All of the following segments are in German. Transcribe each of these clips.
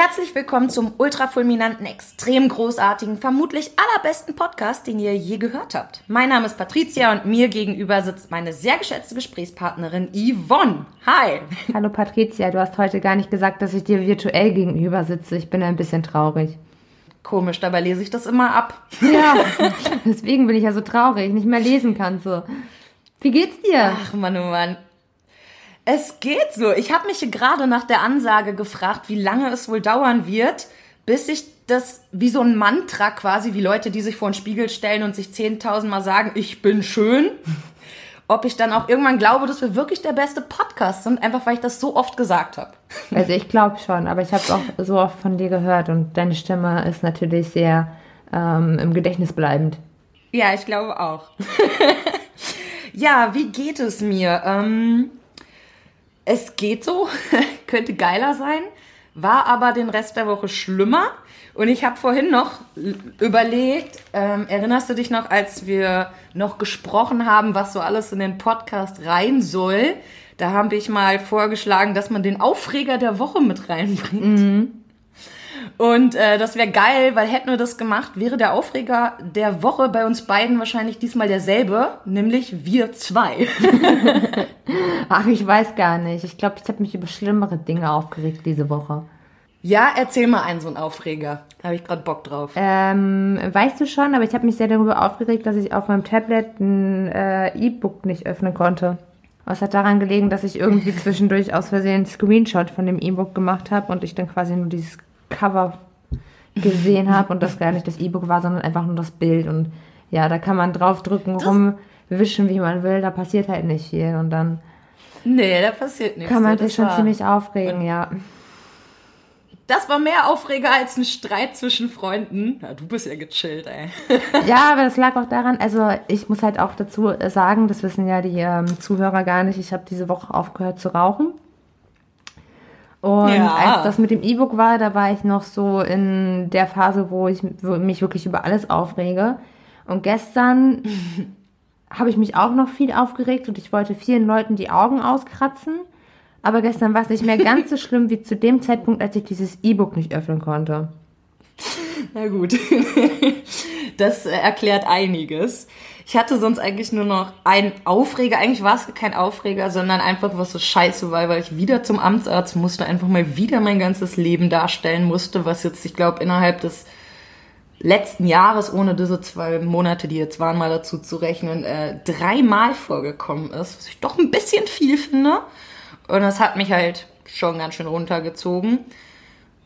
Herzlich willkommen zum ultrafulminanten, extrem großartigen, vermutlich allerbesten Podcast, den ihr je gehört habt. Mein Name ist Patricia und mir gegenüber sitzt meine sehr geschätzte Gesprächspartnerin Yvonne. Hi. Hallo Patricia, du hast heute gar nicht gesagt, dass ich dir virtuell gegenüber sitze. Ich bin ein bisschen traurig. Komisch, dabei lese ich das immer ab. Ja, deswegen bin ich ja so traurig, nicht mehr lesen kann so. Wie geht's dir? Ach Mann, oh Mann. Es geht so. Ich habe mich gerade nach der Ansage gefragt, wie lange es wohl dauern wird, bis ich das wie so ein Mantra quasi, wie Leute, die sich vor den Spiegel stellen und sich 10.000 Mal sagen, ich bin schön, ob ich dann auch irgendwann glaube, dass wir wirklich der beste Podcast sind, einfach weil ich das so oft gesagt habe. Also ich glaube schon, aber ich habe es auch so oft von dir gehört und deine Stimme ist natürlich sehr ähm, im Gedächtnis bleibend. Ja, ich glaube auch. ja, wie geht es mir? Ähm, es geht so, könnte geiler sein, war aber den Rest der Woche schlimmer. Und ich habe vorhin noch überlegt, ähm, erinnerst du dich noch, als wir noch gesprochen haben, was so alles in den Podcast rein soll? Da habe ich mal vorgeschlagen, dass man den Aufreger der Woche mit reinbringt. Mhm. Und äh, das wäre geil, weil hätten wir das gemacht, wäre der Aufreger der Woche bei uns beiden wahrscheinlich diesmal derselbe, nämlich wir zwei. Ach, ich weiß gar nicht. Ich glaube, ich habe mich über schlimmere Dinge aufgeregt diese Woche. Ja, erzähl mal einen so einen Aufreger. Da habe ich gerade Bock drauf. Ähm, weißt du schon, aber ich habe mich sehr darüber aufgeregt, dass ich auf meinem Tablet ein äh, E-Book nicht öffnen konnte. Was hat daran gelegen, dass ich irgendwie zwischendurch aus Versehen einen Screenshot von dem E-Book gemacht habe und ich dann quasi nur dieses Cover gesehen habe und das gar nicht das E-Book war, sondern einfach nur das Bild. Und ja, da kann man draufdrücken, rumwischen, wie man will. Da passiert halt nicht viel. Und dann. Nee, da passiert nichts. Kann man sich schon ziemlich aufregen, ja. Das war mehr Aufreger als ein Streit zwischen Freunden. Ja, du bist ja gechillt, ey. ja, aber das lag auch daran, also ich muss halt auch dazu sagen, das wissen ja die ähm, Zuhörer gar nicht, ich habe diese Woche aufgehört zu rauchen. Und ja. als das mit dem E-Book war, da war ich noch so in der Phase, wo ich mich wirklich über alles aufrege. Und gestern habe ich mich auch noch viel aufgeregt und ich wollte vielen Leuten die Augen auskratzen. Aber gestern war es nicht mehr ganz so schlimm wie zu dem Zeitpunkt, als ich dieses E-Book nicht öffnen konnte. Na gut, das erklärt einiges. Ich hatte sonst eigentlich nur noch einen Aufreger. Eigentlich war es kein Aufreger, sondern einfach was so scheiße war, weil ich wieder zum Amtsarzt musste, einfach mal wieder mein ganzes Leben darstellen musste, was jetzt, ich glaube, innerhalb des letzten Jahres, ohne diese zwei Monate, die jetzt waren, mal dazu zu rechnen, äh, dreimal vorgekommen ist, was ich doch ein bisschen viel finde. Und das hat mich halt schon ganz schön runtergezogen.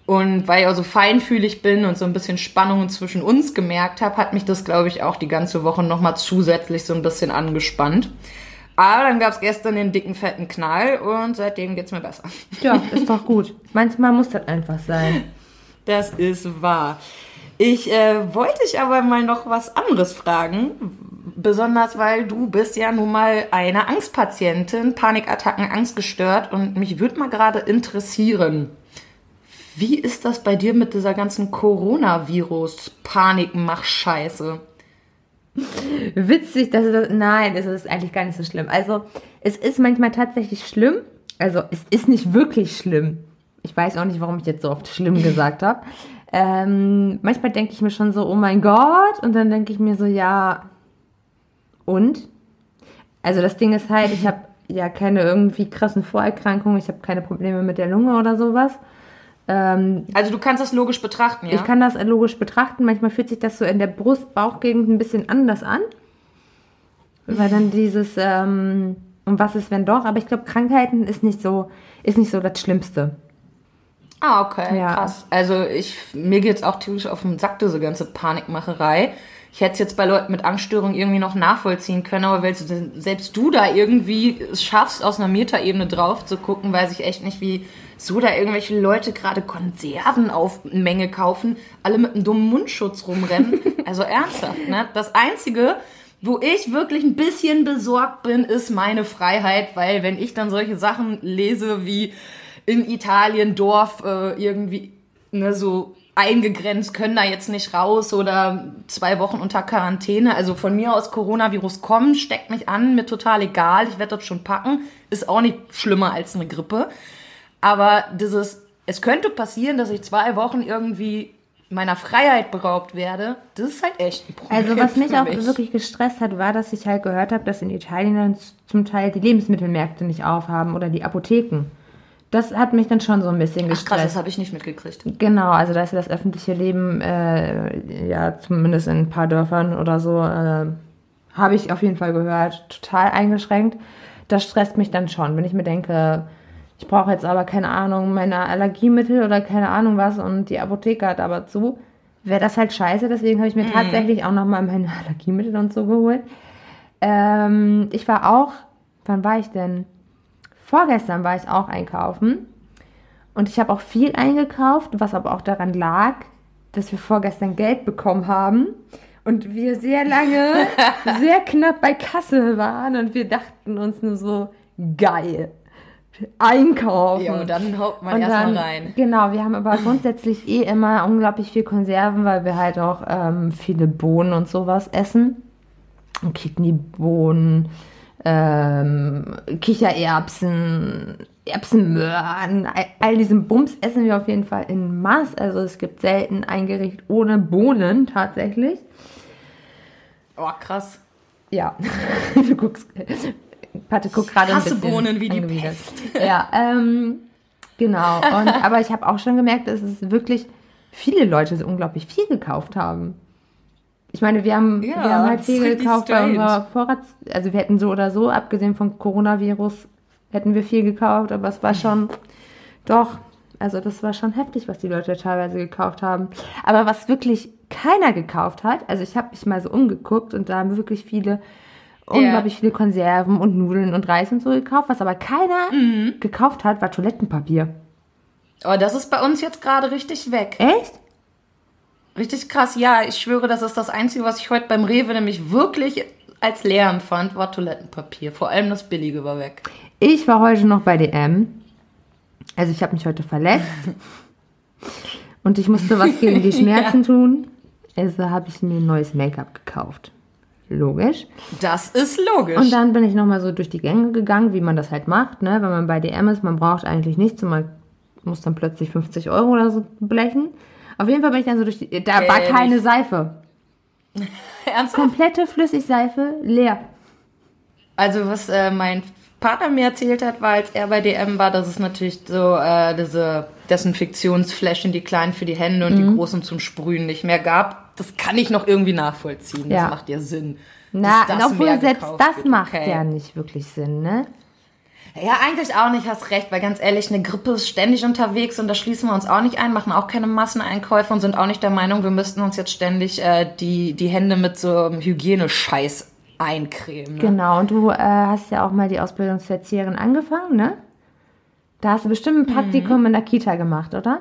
Und weil ich auch so feinfühlig bin und so ein bisschen Spannungen zwischen uns gemerkt habe, hat mich das, glaube ich, auch die ganze Woche nochmal zusätzlich so ein bisschen angespannt. Aber dann gab es gestern den dicken, fetten Knall und seitdem geht's mir besser. Ja, ist doch gut. Manchmal muss das einfach sein. Das ist wahr. Ich äh, wollte dich aber mal noch was anderes fragen. Besonders weil du bist ja nun mal eine Angstpatientin, Panikattacken, Angstgestört und mich würde mal gerade interessieren, wie ist das bei dir mit dieser ganzen Coronavirus-Panikmach-Scheiße? Witzig, dass das. Nein, es ist eigentlich gar nicht so schlimm. Also, es ist manchmal tatsächlich schlimm. Also, es ist nicht wirklich schlimm. Ich weiß auch nicht, warum ich jetzt so oft schlimm gesagt habe. Ähm, manchmal denke ich mir schon so, oh mein Gott. Und dann denke ich mir so, ja. Und? Also, das Ding ist halt, ich habe ja keine irgendwie krassen Vorerkrankungen. Ich habe keine Probleme mit der Lunge oder sowas. Ähm, also du kannst das logisch betrachten, ja? Ich kann das logisch betrachten. Manchmal fühlt sich das so in der Brust-Bauchgegend ein bisschen anders an. Weil dann dieses, ähm, und was ist, wenn doch? Aber ich glaube, Krankheiten ist nicht so, ist nicht so das Schlimmste. Ah, okay, ja. krass. Also ich, mir geht's auch tierisch auf den Sack, diese ganze Panikmacherei. Ich hätte es jetzt bei Leuten mit Angststörungen irgendwie noch nachvollziehen können, aber weil selbst du da irgendwie es schaffst, aus einer Metaebene drauf zu gucken, weiß ich echt nicht, wie so da irgendwelche Leute gerade Konserven auf Menge kaufen, alle mit einem dummen Mundschutz rumrennen. Also ernsthaft, ne? Das Einzige, wo ich wirklich ein bisschen besorgt bin, ist meine Freiheit, weil wenn ich dann solche Sachen lese wie in Italien Dorf äh, irgendwie ne, so eingegrenzt, können da jetzt nicht raus oder zwei Wochen unter Quarantäne. Also von mir aus Coronavirus kommen, steckt mich an, mir total egal, ich werde das schon packen. Ist auch nicht schlimmer als eine Grippe. Aber dieses, es könnte passieren, dass ich zwei Wochen irgendwie meiner Freiheit beraubt werde, das ist halt echt ein Problem. Also was mich auch mich. wirklich gestresst hat, war, dass ich halt gehört habe, dass in Italien zum Teil die Lebensmittelmärkte nicht aufhaben oder die Apotheken. Das hat mich dann schon so ein bisschen gestresst. Ach krass, das habe ich nicht mitgekriegt. Genau, also da ist ja das öffentliche Leben, äh, ja, zumindest in ein paar Dörfern oder so, äh, habe ich auf jeden Fall gehört, total eingeschränkt. Das stresst mich dann schon, wenn ich mir denke, ich brauche jetzt aber keine Ahnung, meine Allergiemittel oder keine Ahnung was und die Apotheke hat aber zu, wäre das halt scheiße. Deswegen habe ich mir mm. tatsächlich auch nochmal meine Allergiemittel und so geholt. Ähm, ich war auch, wann war ich denn? Vorgestern war ich auch einkaufen und ich habe auch viel eingekauft, was aber auch daran lag, dass wir vorgestern Geld bekommen haben und wir sehr lange, sehr knapp bei Kasse waren und wir dachten uns nur so, geil einkaufen. Ja, dann haut man erstmal rein. Genau, wir haben aber grundsätzlich eh immer unglaublich viel Konserven, weil wir halt auch ähm, viele Bohnen und sowas essen. Kidneybohnen, ähm, Kichererbsen, Erbsenmöhren, all, all diesen Bums essen wir auf jeden Fall in Maß. Also es gibt selten ein Gericht ohne Bohnen tatsächlich. Oh, krass. Ja, du guckst. Pate guckt gerade ein bisschen Bohnen wie die Pest. Ja, ähm, genau. Und, aber ich habe auch schon gemerkt, dass es wirklich viele Leute so unglaublich viel gekauft haben. Ich meine, wir haben, ja, wir haben halt viel gekauft bei unserer Vorrats... Also wir hätten so oder so, abgesehen vom Coronavirus, hätten wir viel gekauft, aber es war schon... Doch, also das war schon heftig, was die Leute teilweise gekauft haben. Aber was wirklich keiner gekauft hat, also ich habe mich mal so umgeguckt und da haben wirklich viele unglaublich viele Konserven und Nudeln und Reis und so gekauft. Was aber keiner mhm. gekauft hat, war Toilettenpapier. Oh, das ist bei uns jetzt gerade richtig weg. Echt? Richtig krass, ja. Ich schwöre, das ist das Einzige, was ich heute beim Rewe nämlich wirklich als leer empfand, war Toilettenpapier. Vor allem das Billige war weg. Ich war heute noch bei DM. Also ich habe mich heute verletzt. und ich musste was gegen die Schmerzen ja. tun. Also habe ich mir ein neues Make-up gekauft. Logisch. Das ist logisch. Und dann bin ich nochmal so durch die Gänge gegangen, wie man das halt macht, ne? Wenn man bei DM ist, man braucht eigentlich nichts und man muss dann plötzlich 50 Euro oder so blechen. Auf jeden Fall bin ich dann so durch die. Da Geld. war keine Seife. Ernsthaft? Komplette Flüssigseife leer. Also, was äh, mein Partner mir erzählt hat, war, als er bei DM war, dass es natürlich so äh, diese Desinfektionsfläschchen, die kleinen für die Hände und mhm. die großen zum Sprühen nicht mehr gab. Das kann ich noch irgendwie nachvollziehen. Das macht ja Sinn. Na, obwohl selbst das wird. macht okay. ja nicht wirklich Sinn, ne? Ja, eigentlich auch nicht, hast recht, weil ganz ehrlich, eine Grippe ist ständig unterwegs und da schließen wir uns auch nicht ein, machen auch keine Masseneinkäufe und sind auch nicht der Meinung, wir müssten uns jetzt ständig äh, die, die Hände mit so einem Hygienescheiß eincremen. Ne? Genau, und du äh, hast ja auch mal die Ausbildung zur Erzieherin angefangen, ne? Da hast du bestimmt ein Praktikum mhm. in der Kita gemacht, oder?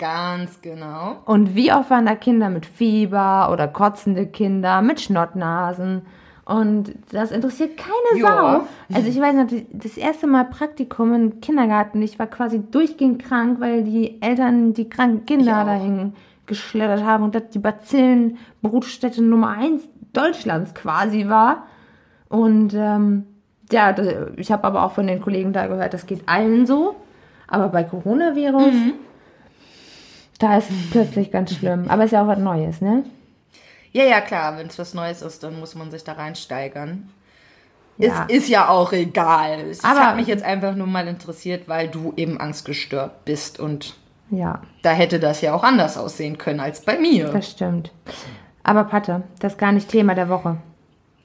Ganz genau. Und wie oft waren da Kinder mit Fieber oder kotzende Kinder mit Schnottnasen? Und das interessiert keine Sau. Also ich weiß noch, das erste Mal Praktikum im Kindergarten, ich war quasi durchgehend krank, weil die Eltern die kranken Kinder dahin geschleddert haben und das die Bazillenbrutstätte Nummer eins Deutschlands quasi war. Und ähm, ja, ich habe aber auch von den Kollegen da gehört, das geht allen so. Aber bei Coronavirus, mhm. Da ist plötzlich ganz schlimm. Aber es ist ja auch was Neues, ne? Ja, ja, klar. Wenn es was Neues ist, dann muss man sich da reinsteigern. Ja. Es ist ja auch egal. Es hat mich jetzt einfach nur mal interessiert, weil du eben angstgestört bist und ja. da hätte das ja auch anders aussehen können als bei mir. Das stimmt. Aber Patte, das ist gar nicht Thema der Woche.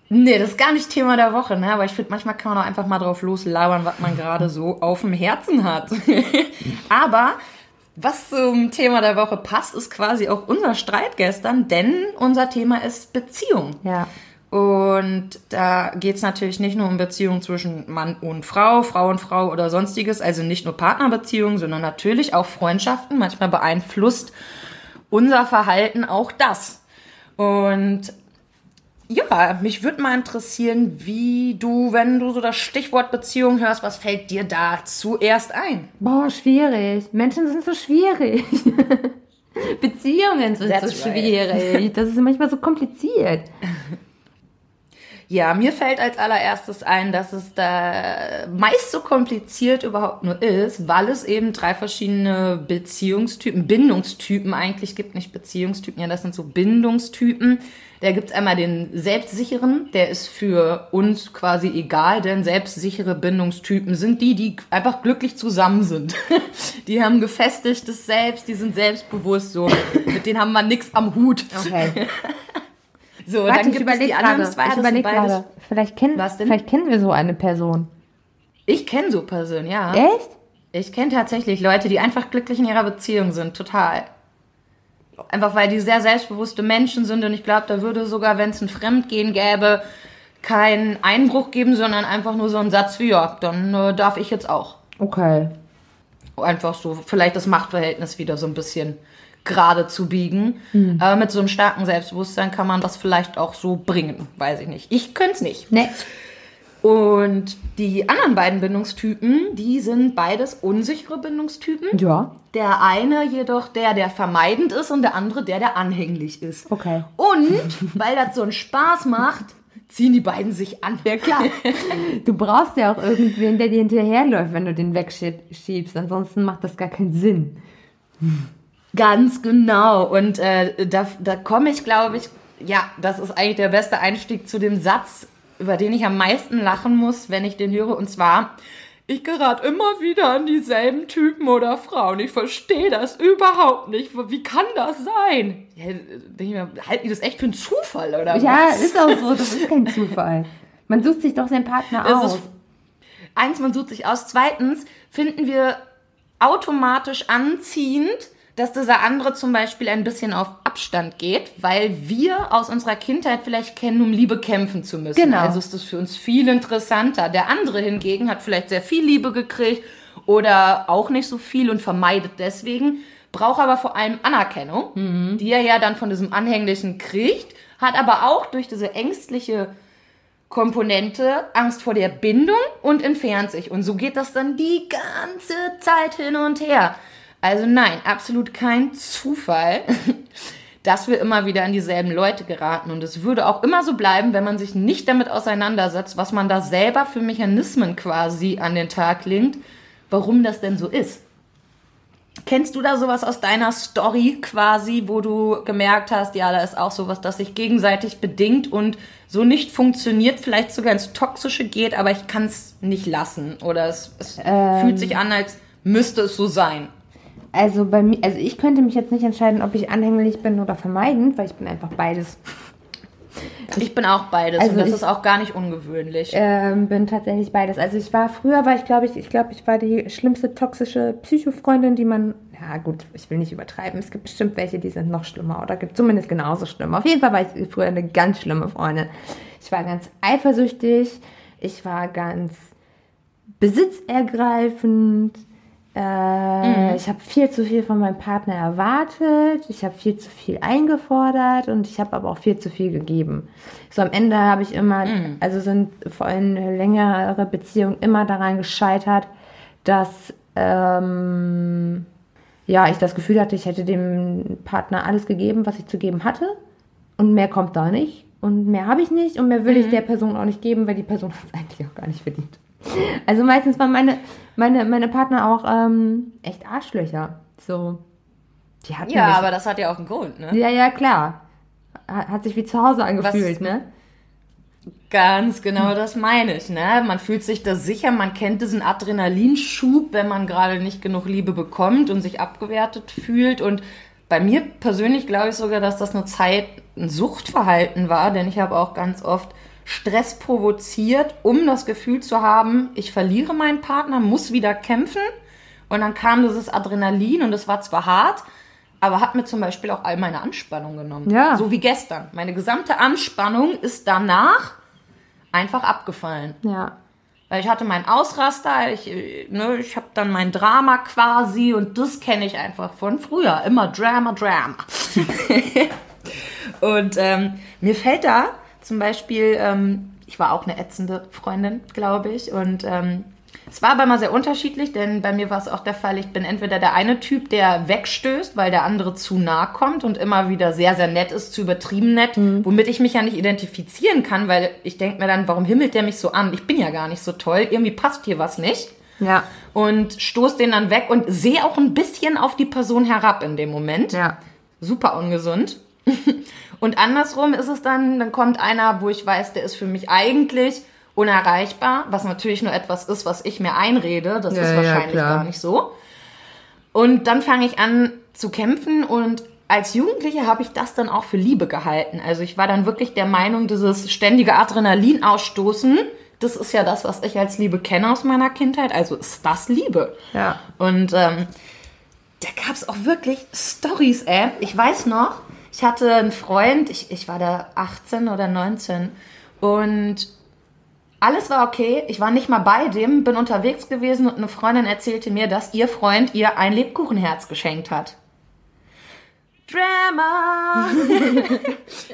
Nee, das ist gar nicht Thema der Woche, ne? Aber ich finde, manchmal kann man auch einfach mal drauf loslabern, was man gerade so auf dem Herzen hat. Aber was zum Thema der Woche passt, ist quasi auch unser Streit gestern, denn unser Thema ist Beziehung. Ja. Und da geht es natürlich nicht nur um Beziehungen zwischen Mann und Frau, Frau und Frau oder sonstiges, also nicht nur Partnerbeziehungen, sondern natürlich auch Freundschaften. Manchmal beeinflusst unser Verhalten auch das. Und ja, mich würde mal interessieren, wie du, wenn du so das Stichwort Beziehung hörst, was fällt dir da zuerst ein? Boah, schwierig. Menschen sind so schwierig. Beziehungen sind That's so schwierig. Right. Das ist manchmal so kompliziert. Ja, mir fällt als allererstes ein, dass es da meist so kompliziert überhaupt nur ist, weil es eben drei verschiedene Beziehungstypen, Bindungstypen eigentlich gibt, nicht Beziehungstypen, ja, das sind so Bindungstypen. Da gibt's einmal den selbstsicheren, der ist für uns quasi egal, denn selbstsichere Bindungstypen sind die, die einfach glücklich zusammen sind. die haben gefestigtes Selbst, die sind selbstbewusst so. Mit denen haben wir nix am Hut. Okay. So, Warte, dann gibt es die anderen gerade. zwei. Ich überlege gerade. Vielleicht, kenn, vielleicht kennen wir so eine Person. Ich kenne so Personen, ja. Echt? Ich kenne tatsächlich Leute, die einfach glücklich in ihrer Beziehung sind. Total. Einfach weil die sehr selbstbewusste Menschen sind und ich glaube, da würde sogar, wenn es ein Fremdgehen gäbe, keinen Einbruch geben, sondern einfach nur so ein Satz wie, ja, dann äh, darf ich jetzt auch. Okay. Einfach so, vielleicht das Machtverhältnis wieder so ein bisschen gerade zu biegen. Mhm. Aber mit so einem starken Selbstbewusstsein kann man das vielleicht auch so bringen. Weiß ich nicht. Ich könnte es nicht. Nee. Und die anderen beiden Bindungstypen, die sind beides unsichere Bindungstypen. Ja. Der eine jedoch der, der vermeidend ist und der andere der, der anhänglich ist. Okay. Und weil das so einen Spaß macht, ziehen die beiden sich an. Ja, klar. Du brauchst ja auch irgendwen, der dir hinterherläuft, wenn du den wegschiebst. Ansonsten macht das gar keinen Sinn. Ganz genau. Und äh, da, da komme ich, glaube ich, ja, das ist eigentlich der beste Einstieg zu dem Satz, über den ich am meisten lachen muss, wenn ich den höre. Und zwar, ich gerate immer wieder an dieselben Typen oder Frauen. Ich verstehe das überhaupt nicht. Wie kann das sein? Ja, mir, halten die das echt für einen Zufall oder Ja, was? ist auch so. Das ist kein Zufall. Man sucht sich doch seinen Partner aus. eins, man sucht sich aus. Zweitens finden wir automatisch anziehend, dass dieser andere zum Beispiel ein bisschen auf Abstand geht, weil wir aus unserer Kindheit vielleicht kennen, um Liebe kämpfen zu müssen. Genau. Also ist das für uns viel interessanter. Der andere hingegen hat vielleicht sehr viel Liebe gekriegt oder auch nicht so viel und vermeidet deswegen, braucht aber vor allem Anerkennung, mhm. die er ja dann von diesem Anhänglichen kriegt, hat aber auch durch diese ängstliche Komponente Angst vor der Bindung und entfernt sich. Und so geht das dann die ganze Zeit hin und her. Also nein, absolut kein Zufall, dass wir immer wieder an dieselben Leute geraten. Und es würde auch immer so bleiben, wenn man sich nicht damit auseinandersetzt, was man da selber für Mechanismen quasi an den Tag legt, warum das denn so ist. Kennst du da sowas aus deiner Story quasi, wo du gemerkt hast, ja, da ist auch sowas, das sich gegenseitig bedingt und so nicht funktioniert, vielleicht sogar ins Toxische geht, aber ich kann es nicht lassen oder es, es ähm. fühlt sich an, als müsste es so sein. Also bei mir, also ich könnte mich jetzt nicht entscheiden, ob ich anhänglich bin oder vermeidend, weil ich bin einfach beides. Ich bin auch beides also und das ich, ist auch gar nicht ungewöhnlich. Ähm, bin tatsächlich beides. Also ich war früher, war ich glaube ich, ich glaube ich war die schlimmste toxische Psychofreundin, die man, ja gut, ich will nicht übertreiben. Es gibt bestimmt welche, die sind noch schlimmer oder gibt zumindest genauso schlimm. Auf jeden Fall war ich früher eine ganz schlimme Freundin. Ich war ganz eifersüchtig, ich war ganz besitzergreifend äh, mhm. Ich habe viel zu viel von meinem Partner erwartet, ich habe viel zu viel eingefordert und ich habe aber auch viel zu viel gegeben. So am Ende habe ich immer, mhm. also sind vor allem längere Beziehungen immer daran gescheitert, dass ähm, ja ich das Gefühl hatte, ich hätte dem Partner alles gegeben, was ich zu geben hatte und mehr kommt da nicht und mehr habe ich nicht und mehr will mhm. ich der Person auch nicht geben, weil die Person hat es eigentlich auch gar nicht verdient. Also meistens waren meine, meine, meine Partner auch ähm, echt Arschlöcher. So. Die hatten ja, aber das hat ja auch einen Grund, ne? Ja, ja, klar. Hat sich wie zu Hause angefühlt, Was, ne? Ganz genau, das meine ich. Ne? Man fühlt sich da sicher, man kennt diesen Adrenalinschub, wenn man gerade nicht genug Liebe bekommt und sich abgewertet fühlt. Und bei mir persönlich glaube ich sogar, dass das eine Zeit ein Suchtverhalten war, denn ich habe auch ganz oft Stress provoziert, um das Gefühl zu haben, ich verliere meinen Partner, muss wieder kämpfen. Und dann kam dieses Adrenalin und es war zwar hart, aber hat mir zum Beispiel auch all meine Anspannung genommen. Ja. So wie gestern. Meine gesamte Anspannung ist danach einfach abgefallen. Ja. Weil ich hatte meinen Ausraster, ich, ne, ich habe dann mein Drama quasi und das kenne ich einfach von früher. Immer Drama, Drama. und ähm, mir fällt da zum Beispiel, ähm, ich war auch eine ätzende Freundin, glaube ich. Und ähm, Es war aber immer sehr unterschiedlich, denn bei mir war es auch der Fall, ich bin entweder der eine Typ, der wegstößt, weil der andere zu nah kommt und immer wieder sehr, sehr nett ist, zu übertrieben nett, mhm. womit ich mich ja nicht identifizieren kann, weil ich denke mir dann, warum himmelt der mich so an? Ich bin ja gar nicht so toll, irgendwie passt hier was nicht. Ja. Und stoß den dann weg und sehe auch ein bisschen auf die Person herab in dem Moment. Ja. Super ungesund. und andersrum ist es dann, dann kommt einer, wo ich weiß, der ist für mich eigentlich unerreichbar, was natürlich nur etwas ist, was ich mir einrede. Das ja, ist wahrscheinlich ja, gar nicht so. Und dann fange ich an zu kämpfen und als Jugendliche habe ich das dann auch für Liebe gehalten. Also ich war dann wirklich der Meinung, dieses ständige Adrenalin ausstoßen, das ist ja das, was ich als Liebe kenne aus meiner Kindheit. Also ist das Liebe. Ja. Und ähm, da gab es auch wirklich Stories, ey. Ich weiß noch, ich hatte einen Freund, ich, ich war da 18 oder 19 und alles war okay. Ich war nicht mal bei dem, bin unterwegs gewesen und eine Freundin erzählte mir, dass ihr Freund ihr ein Lebkuchenherz geschenkt hat. Drama!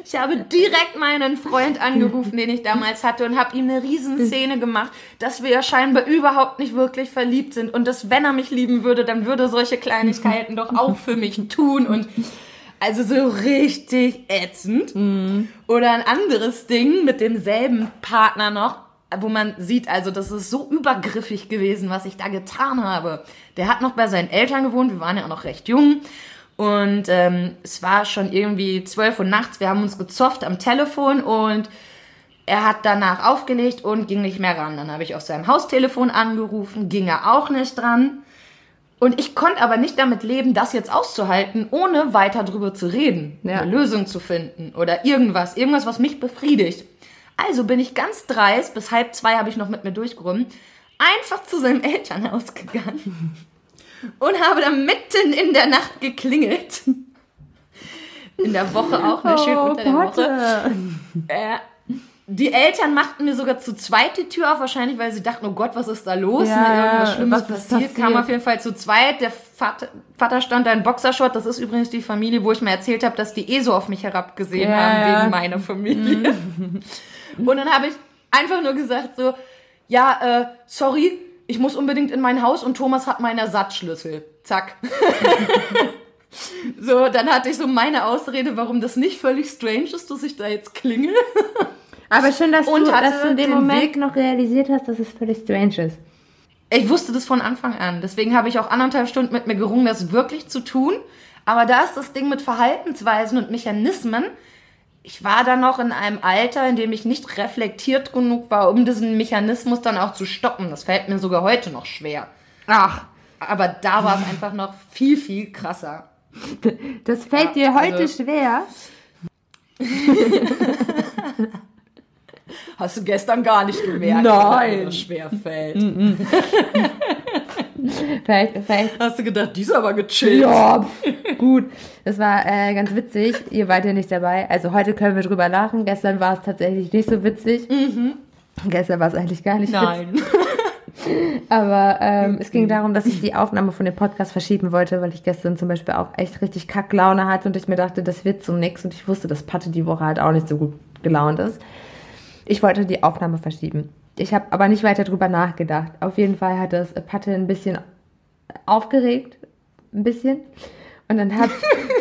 ich habe direkt meinen Freund angerufen, den ich damals hatte, und habe ihm eine Riesenszene gemacht, dass wir ja scheinbar überhaupt nicht wirklich verliebt sind und dass, wenn er mich lieben würde, dann würde solche Kleinigkeiten doch auch für mich tun und also so richtig ätzend. Mhm. Oder ein anderes Ding mit demselben Partner noch, wo man sieht, also das ist so übergriffig gewesen, was ich da getan habe. Der hat noch bei seinen Eltern gewohnt, wir waren ja auch noch recht jung. Und ähm, es war schon irgendwie 12 Uhr nachts, wir haben uns gezofft am Telefon und er hat danach aufgelegt und ging nicht mehr ran. Dann habe ich auf seinem Haustelefon angerufen, ging er auch nicht dran. Und ich konnte aber nicht damit leben, das jetzt auszuhalten, ohne weiter drüber zu reden, ja. eine Lösung zu finden oder irgendwas, irgendwas, was mich befriedigt. Also bin ich ganz dreist, bis halb zwei habe ich noch mit mir durchgerungen, einfach zu seinem Elternhaus gegangen und habe dann mitten in der Nacht geklingelt. In der Woche auch, ne? Schön oh, unter der Woche. Äh, die Eltern machten mir sogar zu zweit die Tür auf, wahrscheinlich, weil sie dachten, oh Gott, was ist da los? Ja, ne? Irgendwas Schlimmes passiert. passiert. Kam auf jeden Fall zu zweit. Der Vater, Vater stand da in Boxershot. Das ist übrigens die Familie, wo ich mir erzählt habe, dass die eh so auf mich herabgesehen ja, haben, wegen meiner Familie. Mhm. Und dann habe ich einfach nur gesagt so, ja, äh, sorry, ich muss unbedingt in mein Haus und Thomas hat meinen Ersatzschlüssel. Zack. so, dann hatte ich so meine Ausrede, warum das nicht völlig strange ist, dass ich da jetzt klingel. Aber schön, dass, und du, dass du in dem Moment Weg noch realisiert hast, dass es völlig strange ist. Ich wusste das von Anfang an. Deswegen habe ich auch anderthalb Stunden mit mir gerungen, das wirklich zu tun. Aber da ist das Ding mit Verhaltensweisen und Mechanismen, ich war da noch in einem Alter, in dem ich nicht reflektiert genug war, um diesen Mechanismus dann auch zu stoppen. Das fällt mir sogar heute noch schwer. Ach. Aber da war es einfach noch viel, viel krasser. Das fällt ja, dir heute also, schwer. Hast du gestern gar nicht gemerkt, Nein. dass es schwer fällt. Mm vielleicht, vielleicht. Hast du gedacht, die ist aber gechillt. Ja, gut. Das war äh, ganz witzig. Ihr wart ja nicht dabei. Also heute können wir drüber lachen. Gestern war es tatsächlich nicht so witzig. Mhm. Gestern war es eigentlich gar nicht Nein. witzig. Aber ähm, es ging darum, dass ich die Aufnahme von dem Podcast verschieben wollte, weil ich gestern zum Beispiel auch echt richtig Kacklaune hatte und ich mir dachte, das wird so nix. Und ich wusste, dass Patte die Woche halt auch nicht so gut gelaunt ist. Ich wollte die Aufnahme verschieben. Ich habe aber nicht weiter drüber nachgedacht. Auf jeden Fall hat das Patte ein bisschen aufgeregt. Ein bisschen. Und dann, hat,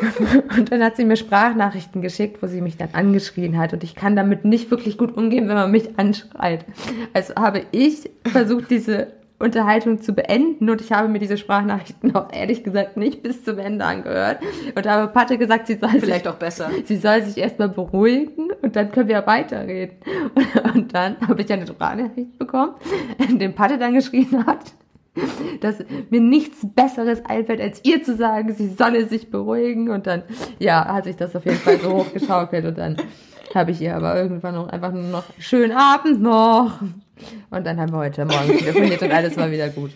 und dann hat sie mir Sprachnachrichten geschickt, wo sie mich dann angeschrien hat. Und ich kann damit nicht wirklich gut umgehen, wenn man mich anschreit. Also habe ich versucht, diese Unterhaltung zu beenden und ich habe mir diese Sprachnachrichten auch ehrlich gesagt nicht bis zum Ende angehört und habe Patte gesagt, sie soll vielleicht sich, auch besser. Sie soll sich erstmal beruhigen und dann können wir weiterreden. Und, und dann habe ich eine Sprachnachricht bekommen, in dem Patte dann geschrien hat, dass mir nichts Besseres einfällt, als ihr zu sagen, sie solle sich beruhigen und dann, ja, hat sich das auf jeden Fall so hochgeschaukelt und dann habe ich ihr aber irgendwann noch einfach nur noch schönen Abend noch und dann haben wir heute Morgen telefoniert und alles war wieder gut.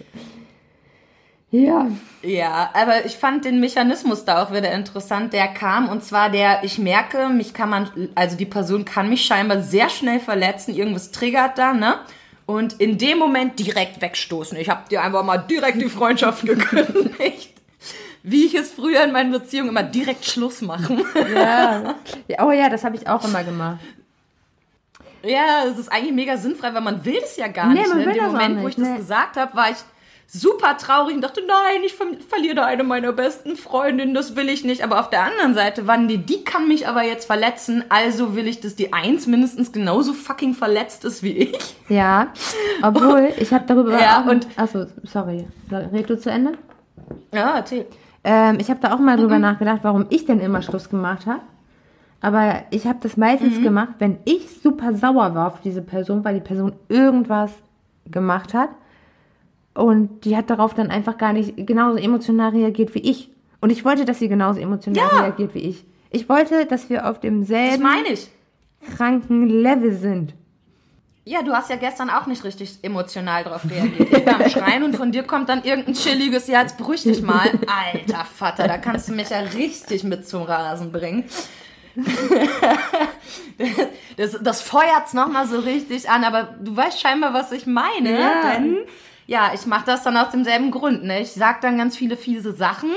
Ja. Ja, aber ich fand den Mechanismus da auch wieder interessant, der kam und zwar der, ich merke, mich kann man, also die Person kann mich scheinbar sehr schnell verletzen, irgendwas triggert da, ne? Und in dem Moment direkt wegstoßen. Ich habe dir einfach mal direkt die Freundschaft gekündigt. Wie ich es früher in meinen Beziehungen immer direkt Schluss machen. Ja. Oh ja, das habe ich auch immer gemacht. Ja, es ist eigentlich mega sinnfrei, weil man will es ja gar nee, nicht. Ne? In dem Moment, wo ich nee. das gesagt habe, war ich super traurig und dachte, nein, ich ver verliere eine meiner besten Freundinnen, das will ich nicht. Aber auf der anderen Seite waren die, die kann mich aber jetzt verletzen, also will ich, dass die Eins mindestens genauso fucking verletzt ist wie ich. Ja, obwohl, ich habe darüber ja. Und, achso, sorry, red du zu Ende? Ja, erzähl. Ähm, ich habe da auch mal drüber mhm. nachgedacht, warum ich denn immer Schluss gemacht habe. Aber ich habe das meistens mhm. gemacht, wenn ich super sauer war auf diese Person, weil die Person irgendwas gemacht hat und die hat darauf dann einfach gar nicht genauso emotional reagiert wie ich. Und ich wollte, dass sie genauso emotional ja. reagiert wie ich. Ich wollte, dass wir auf demselben kranken Level sind. Ja, du hast ja gestern auch nicht richtig emotional darauf reagiert. Ich war am Schreien und von dir kommt dann irgendein chilliges, ja, jetzt beruhig dich mal. Alter Vater, da kannst du mich ja richtig mit zum Rasen bringen. das, das feuert's nochmal so richtig an, aber du weißt scheinbar, was ich meine, ja. denn ja, ich mache das dann aus demselben Grund. Ne? Ich sag dann ganz viele fiese Sachen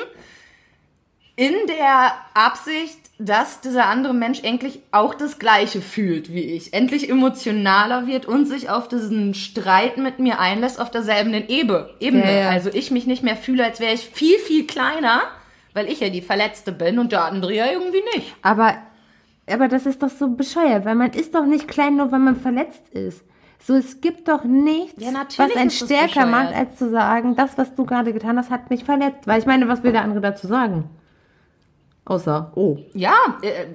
in der Absicht, dass dieser andere Mensch endlich auch das Gleiche fühlt wie ich, endlich emotionaler wird und sich auf diesen Streit mit mir einlässt auf derselben Ebene. Ja, ja. Also ich mich nicht mehr fühle, als wäre ich viel, viel kleiner, weil ich ja die Verletzte bin und der andere ja irgendwie nicht. Aber, aber das ist doch so bescheuert, weil man ist doch nicht klein, nur weil man verletzt ist. So, es gibt doch nichts, ja, was einen stärker macht, als zu sagen, das, was du gerade getan hast, hat mich verletzt. Weil ich meine, was will der andere dazu sagen? Außer, oh. Ja, äh,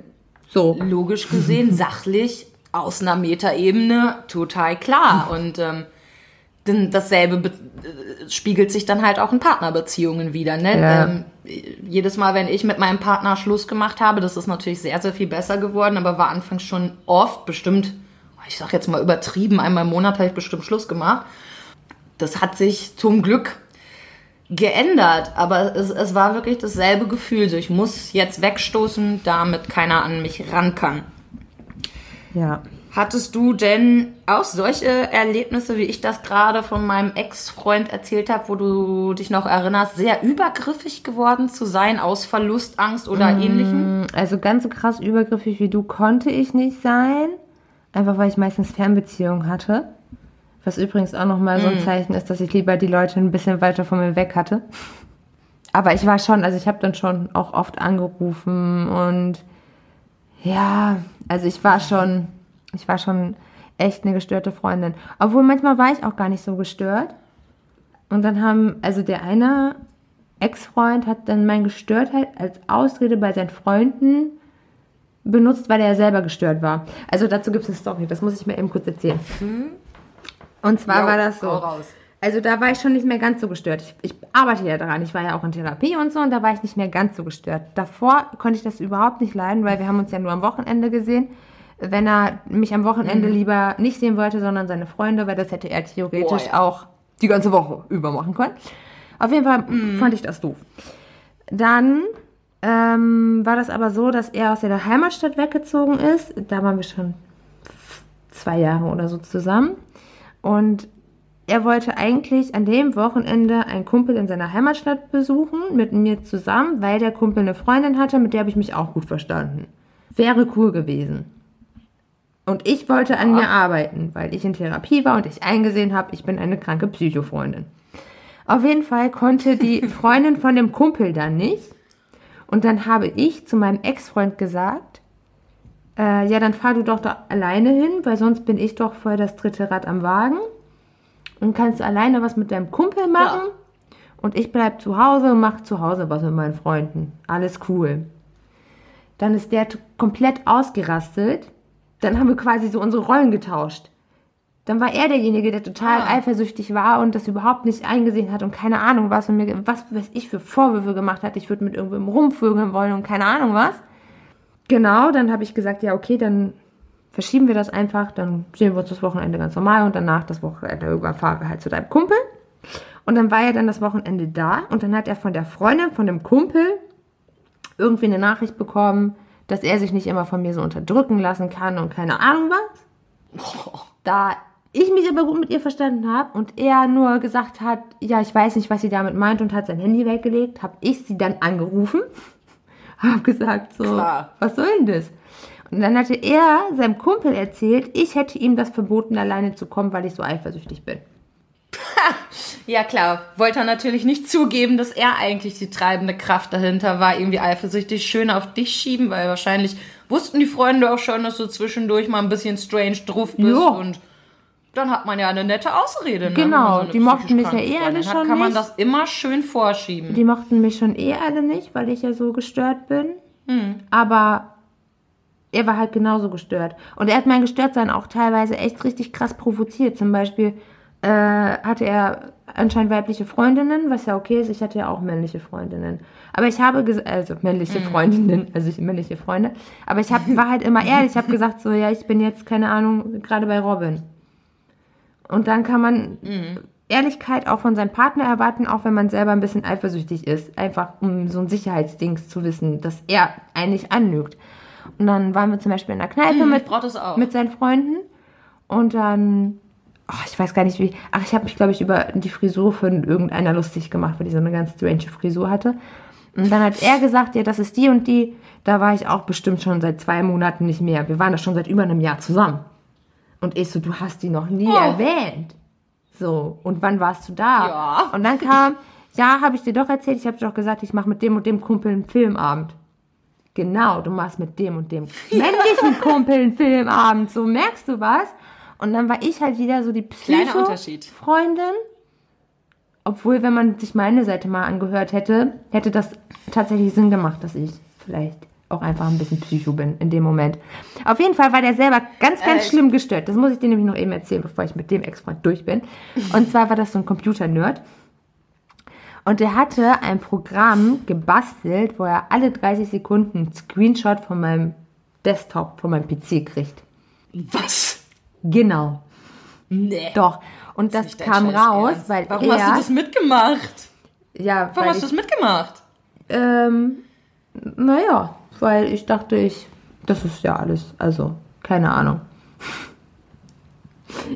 so. Logisch gesehen, sachlich, aus einer Metaebene, total klar. Und ähm, denn dasselbe äh, spiegelt sich dann halt auch in Partnerbeziehungen wieder. Ne? Ja. Ähm, jedes Mal, wenn ich mit meinem Partner Schluss gemacht habe, das ist natürlich sehr, sehr viel besser geworden, aber war anfangs schon oft bestimmt ich sag jetzt mal übertrieben, einmal im Monat habe ich bestimmt Schluss gemacht. Das hat sich zum Glück geändert, aber es, es war wirklich dasselbe Gefühl. So, ich muss jetzt wegstoßen, damit keiner an mich ran kann. Ja. Hattest du denn auch solche Erlebnisse, wie ich das gerade von meinem Ex-Freund erzählt habe, wo du dich noch erinnerst, sehr übergriffig geworden zu sein aus Verlustangst oder mmh, ähnlichem? Also ganz so krass übergriffig wie du konnte ich nicht sein. Einfach weil ich meistens Fernbeziehungen hatte. Was übrigens auch nochmal so ein mm. Zeichen ist, dass ich lieber die Leute ein bisschen weiter von mir weg hatte. Aber ich war schon, also ich habe dann schon auch oft angerufen und ja, also ich war schon, ich war schon echt eine gestörte Freundin. Obwohl manchmal war ich auch gar nicht so gestört. Und dann haben, also der eine Ex-Freund hat dann mein Gestörtheit als Ausrede bei seinen Freunden benutzt, weil er selber gestört war. Also dazu gibt es eine Story, das muss ich mir eben kurz erzählen. Mhm. Und zwar jo, war das so. Also da war ich schon nicht mehr ganz so gestört. Ich, ich, arbeite ja daran. Ich war ja auch in Therapie und so und da war ich nicht mehr ganz so gestört. Davor konnte ich das überhaupt nicht leiden, weil wir haben uns ja nur am Wochenende gesehen. Wenn er mich am Wochenende mhm. lieber nicht sehen wollte, sondern seine Freunde, weil das hätte er theoretisch oh, ja. auch die ganze Woche über machen können. Auf jeden Fall mhm. fand ich das doof. Dann ähm, war das aber so, dass er aus seiner Heimatstadt weggezogen ist. Da waren wir schon zwei Jahre oder so zusammen. Und er wollte eigentlich an dem Wochenende einen Kumpel in seiner Heimatstadt besuchen, mit mir zusammen, weil der Kumpel eine Freundin hatte, mit der habe ich mich auch gut verstanden. Wäre cool gewesen. Und ich wollte an mir arbeiten, weil ich in Therapie war und ich eingesehen habe, ich bin eine kranke Psychofreundin. Auf jeden Fall konnte die Freundin von dem Kumpel dann nicht. Und dann habe ich zu meinem Ex-Freund gesagt, äh, ja, dann fahr du doch da alleine hin, weil sonst bin ich doch voll das dritte Rad am Wagen. Und kannst du alleine was mit deinem Kumpel machen. Ja. Und ich bleib zu Hause und mach zu Hause was mit meinen Freunden. Alles cool. Dann ist der komplett ausgerastet. Dann haben wir quasi so unsere Rollen getauscht dann war er derjenige, der total ah. eifersüchtig war und das überhaupt nicht eingesehen hat und keine Ahnung was und mir was weiß ich für Vorwürfe gemacht hat. Ich würde mit irgendwem rumvögeln wollen und keine Ahnung was. Genau, dann habe ich gesagt, ja okay, dann verschieben wir das einfach, dann sehen wir uns das Wochenende ganz normal und danach das Wochenende irgendwann fahre halt zu deinem Kumpel. Und dann war er dann das Wochenende da und dann hat er von der Freundin, von dem Kumpel irgendwie eine Nachricht bekommen, dass er sich nicht immer von mir so unterdrücken lassen kann und keine Ahnung was. Da ich mich aber gut mit ihr verstanden habe und er nur gesagt hat, ja, ich weiß nicht, was sie damit meint und hat sein Handy weggelegt, habe ich sie dann angerufen, habe gesagt, so, Klar. was soll denn das? Und dann hatte er seinem Kumpel erzählt, ich hätte ihm das verboten, alleine zu kommen, weil ich so eifersüchtig bin. ja klar, wollte er natürlich nicht zugeben, dass er eigentlich die treibende Kraft dahinter war, irgendwie eifersüchtig schön auf dich schieben, weil wahrscheinlich wussten die Freunde auch schon, dass du zwischendurch mal ein bisschen strange drauf bist jo. und dann hat man ja eine nette Ausrede. Ne? Genau, so die mochten mich ja eh alle hat, schon kann nicht. man das immer schön vorschieben. Die mochten mich schon eh alle nicht, weil ich ja so gestört bin. Hm. Aber er war halt genauso gestört. Und er hat mein Gestörtsein auch teilweise echt richtig krass provoziert. Zum Beispiel äh, hatte er anscheinend weibliche Freundinnen, was ja okay ist. Ich hatte ja auch männliche Freundinnen. Aber ich habe gesagt, also männliche mhm. Freundinnen, also ich, männliche Freunde. Aber ich hab, war halt immer ehrlich. Ich habe gesagt so, ja, ich bin jetzt, keine Ahnung, gerade bei Robin. Und dann kann man mhm. Ehrlichkeit auch von seinem Partner erwarten, auch wenn man selber ein bisschen eifersüchtig ist. Einfach um so ein Sicherheitsdings zu wissen, dass er eigentlich anlügt. Und dann waren wir zum Beispiel in der Kneipe mhm, mit, mit seinen Freunden. Und dann oh, ich weiß gar nicht wie, ach, ich habe mich, glaube ich, über die Frisur von irgendeiner lustig gemacht, weil die so eine ganz strange Frisur hatte. Und dann hat er gesagt, ja, das ist die und die. Da war ich auch bestimmt schon seit zwei Monaten nicht mehr. Wir waren da schon seit über einem Jahr zusammen. Und ich so, du hast die noch nie oh. erwähnt. So, und wann warst du da? Ja. Und dann kam, ja, habe ich dir doch erzählt, ich habe dir doch gesagt, ich mache mit dem und dem Kumpel einen Filmabend. Genau, du machst mit dem und dem männlichen Kumpel einen Filmabend. So, merkst du was? Und dann war ich halt wieder so die Psycho-Freundin. Obwohl, wenn man sich meine Seite mal angehört hätte, hätte das tatsächlich Sinn gemacht, dass ich vielleicht auch einfach ein bisschen Psycho bin in dem Moment. Auf jeden Fall war der selber ganz, ganz äh, schlimm gestört. Das muss ich dir nämlich noch eben erzählen, bevor ich mit dem Ex-Freund durch bin. Und zwar war das so ein Computer-Nerd. Und der hatte ein Programm gebastelt, wo er alle 30 Sekunden einen Screenshot von meinem Desktop, von meinem PC kriegt. Was? Genau. Nee. Doch. Und das, das kam raus, Ernst. weil Warum er, hast du das mitgemacht? Ja, Warum hast du das mitgemacht? Ähm, naja, weil ich dachte, ich, das ist ja alles, also, keine Ahnung.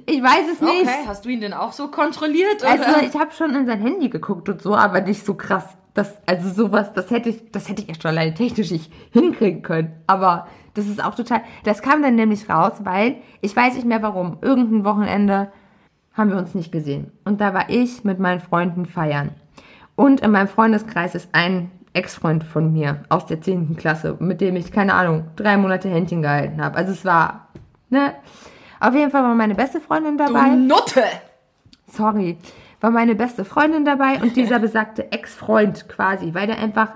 Ich weiß es nicht. Okay, hast du ihn denn auch so kontrolliert? Oder? Also ich habe schon in sein Handy geguckt und so, aber nicht so krass. Das, also sowas, das hätte ich, das hätte ich ja schon alleine technisch nicht hinkriegen können. Aber das ist auch total. Das kam dann nämlich raus, weil ich weiß nicht mehr warum. Irgendein Wochenende haben wir uns nicht gesehen. Und da war ich mit meinen Freunden feiern. Und in meinem Freundeskreis ist ein Ex-Freund von mir aus der 10. Klasse, mit dem ich, keine Ahnung, drei Monate Händchen gehalten habe. Also es war, ne? Auf jeden Fall war meine beste Freundin dabei. Du Nutte! Sorry. War meine beste Freundin dabei und dieser besagte Ex-Freund quasi, weil der einfach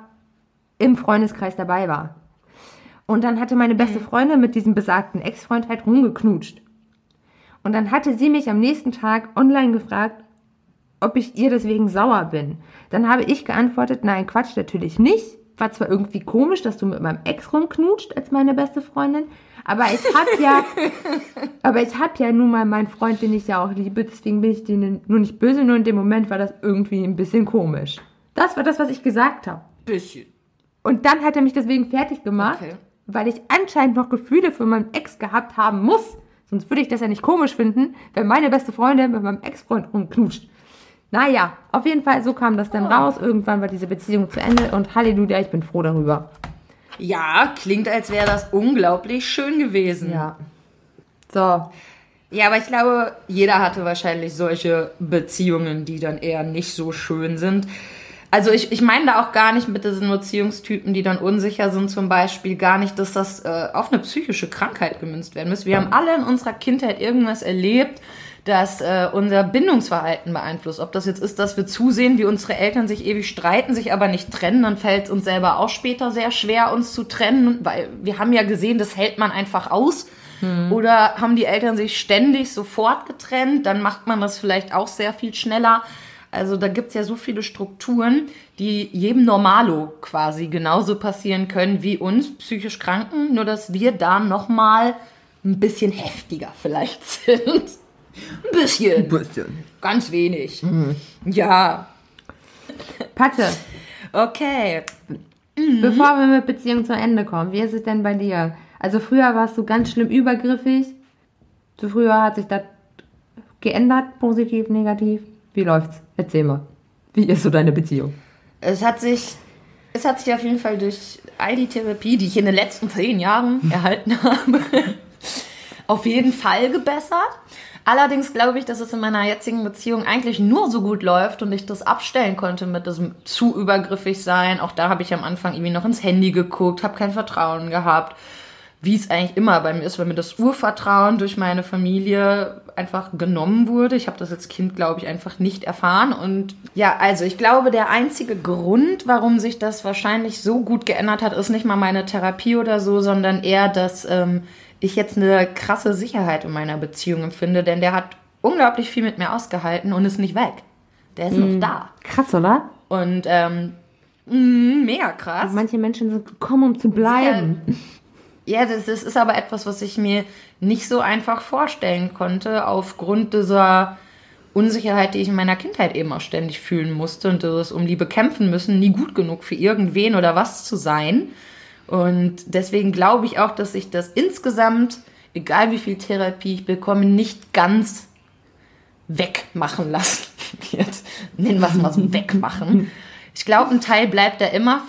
im Freundeskreis dabei war. Und dann hatte meine beste mhm. Freundin mit diesem besagten Ex-Freund halt rumgeknutscht. Und dann hatte sie mich am nächsten Tag online gefragt, ob ich ihr deswegen sauer bin. Dann habe ich geantwortet, nein, Quatsch, natürlich nicht. War zwar irgendwie komisch, dass du mit meinem Ex rumknutscht als meine beste Freundin, aber ich hab ja, aber ich hab ja nun mal meinen Freund, den ich ja auch liebe, deswegen bin ich denen nur nicht böse, nur in dem Moment war das irgendwie ein bisschen komisch. Das war das, was ich gesagt habe. Bisschen. Und dann hat er mich deswegen fertig gemacht. Okay weil ich anscheinend noch Gefühle für meinen Ex gehabt haben muss. Sonst würde ich das ja nicht komisch finden, wenn meine beste Freundin mit meinem Ex-Freund rumknutscht. Naja, auf jeden Fall, so kam das dann oh. raus. Irgendwann war diese Beziehung zu Ende und Halleluja, ich bin froh darüber. Ja, klingt, als wäre das unglaublich schön gewesen. Ja. So. Ja, aber ich glaube, jeder hatte wahrscheinlich solche Beziehungen, die dann eher nicht so schön sind. Also ich, ich meine da auch gar nicht mit diesen Beziehungstypen, die dann unsicher sind zum Beispiel, gar nicht, dass das äh, auf eine psychische Krankheit gemünzt werden müsste. Wir haben alle in unserer Kindheit irgendwas erlebt, das äh, unser Bindungsverhalten beeinflusst. Ob das jetzt ist, dass wir zusehen, wie unsere Eltern sich ewig streiten, sich aber nicht trennen, dann fällt es uns selber auch später sehr schwer, uns zu trennen, weil wir haben ja gesehen, das hält man einfach aus. Hm. Oder haben die Eltern sich ständig sofort getrennt, dann macht man das vielleicht auch sehr viel schneller. Also da gibt es ja so viele Strukturen, die jedem Normalo quasi genauso passieren können wie uns psychisch Kranken, nur dass wir da nochmal ein bisschen heftiger vielleicht sind. Ein bisschen. Ein bisschen. Ganz wenig. Mhm. Ja. Patte. Okay. Mhm. Bevor wir mit Beziehung zu Ende kommen, wie ist es denn bei dir? Also früher warst du ganz schlimm übergriffig. Zu früher hat sich das geändert, positiv, negativ. Wie läuft's? Erzähl mal. Wie ist so deine Beziehung? Es hat sich, es hat sich auf jeden Fall durch all die Therapie, die ich in den letzten zehn Jahren erhalten habe, auf jeden Fall gebessert. Allerdings glaube ich, dass es in meiner jetzigen Beziehung eigentlich nur so gut läuft und ich das abstellen konnte mit diesem zu übergriffig sein. Auch da habe ich am Anfang irgendwie noch ins Handy geguckt, habe kein Vertrauen gehabt wie es eigentlich immer bei mir ist, weil mir das Urvertrauen durch meine Familie einfach genommen wurde. Ich habe das als Kind, glaube ich, einfach nicht erfahren. Und ja, also ich glaube, der einzige Grund, warum sich das wahrscheinlich so gut geändert hat, ist nicht mal meine Therapie oder so, sondern eher, dass ähm, ich jetzt eine krasse Sicherheit in meiner Beziehung empfinde. Denn der hat unglaublich viel mit mir ausgehalten und ist nicht weg. Der ist mhm. noch da. Krass, oder? Und ähm, mh, mega krass. Manche Menschen sind gekommen, um zu bleiben. Sicher ja, das, das ist aber etwas, was ich mir nicht so einfach vorstellen konnte, aufgrund dieser Unsicherheit, die ich in meiner Kindheit eben auch ständig fühlen musste und das um Liebe kämpfen müssen, nie gut genug für irgendwen oder was zu sein. Und deswegen glaube ich auch, dass sich das insgesamt, egal wie viel Therapie ich bekomme, nicht ganz wegmachen lassen wird. Nennen wir es mal so wegmachen. Ich glaube, ein Teil bleibt da immer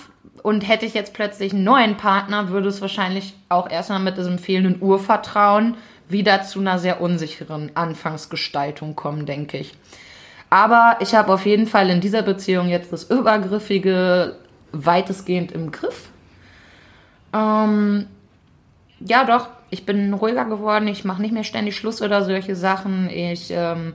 und hätte ich jetzt plötzlich einen neuen Partner, würde es wahrscheinlich auch erstmal mit diesem fehlenden Urvertrauen wieder zu einer sehr unsicheren Anfangsgestaltung kommen, denke ich. Aber ich habe auf jeden Fall in dieser Beziehung jetzt das Übergriffige weitestgehend im Griff. Ähm, ja, doch, ich bin ruhiger geworden. Ich mache nicht mehr ständig Schluss oder solche Sachen. Ich ähm,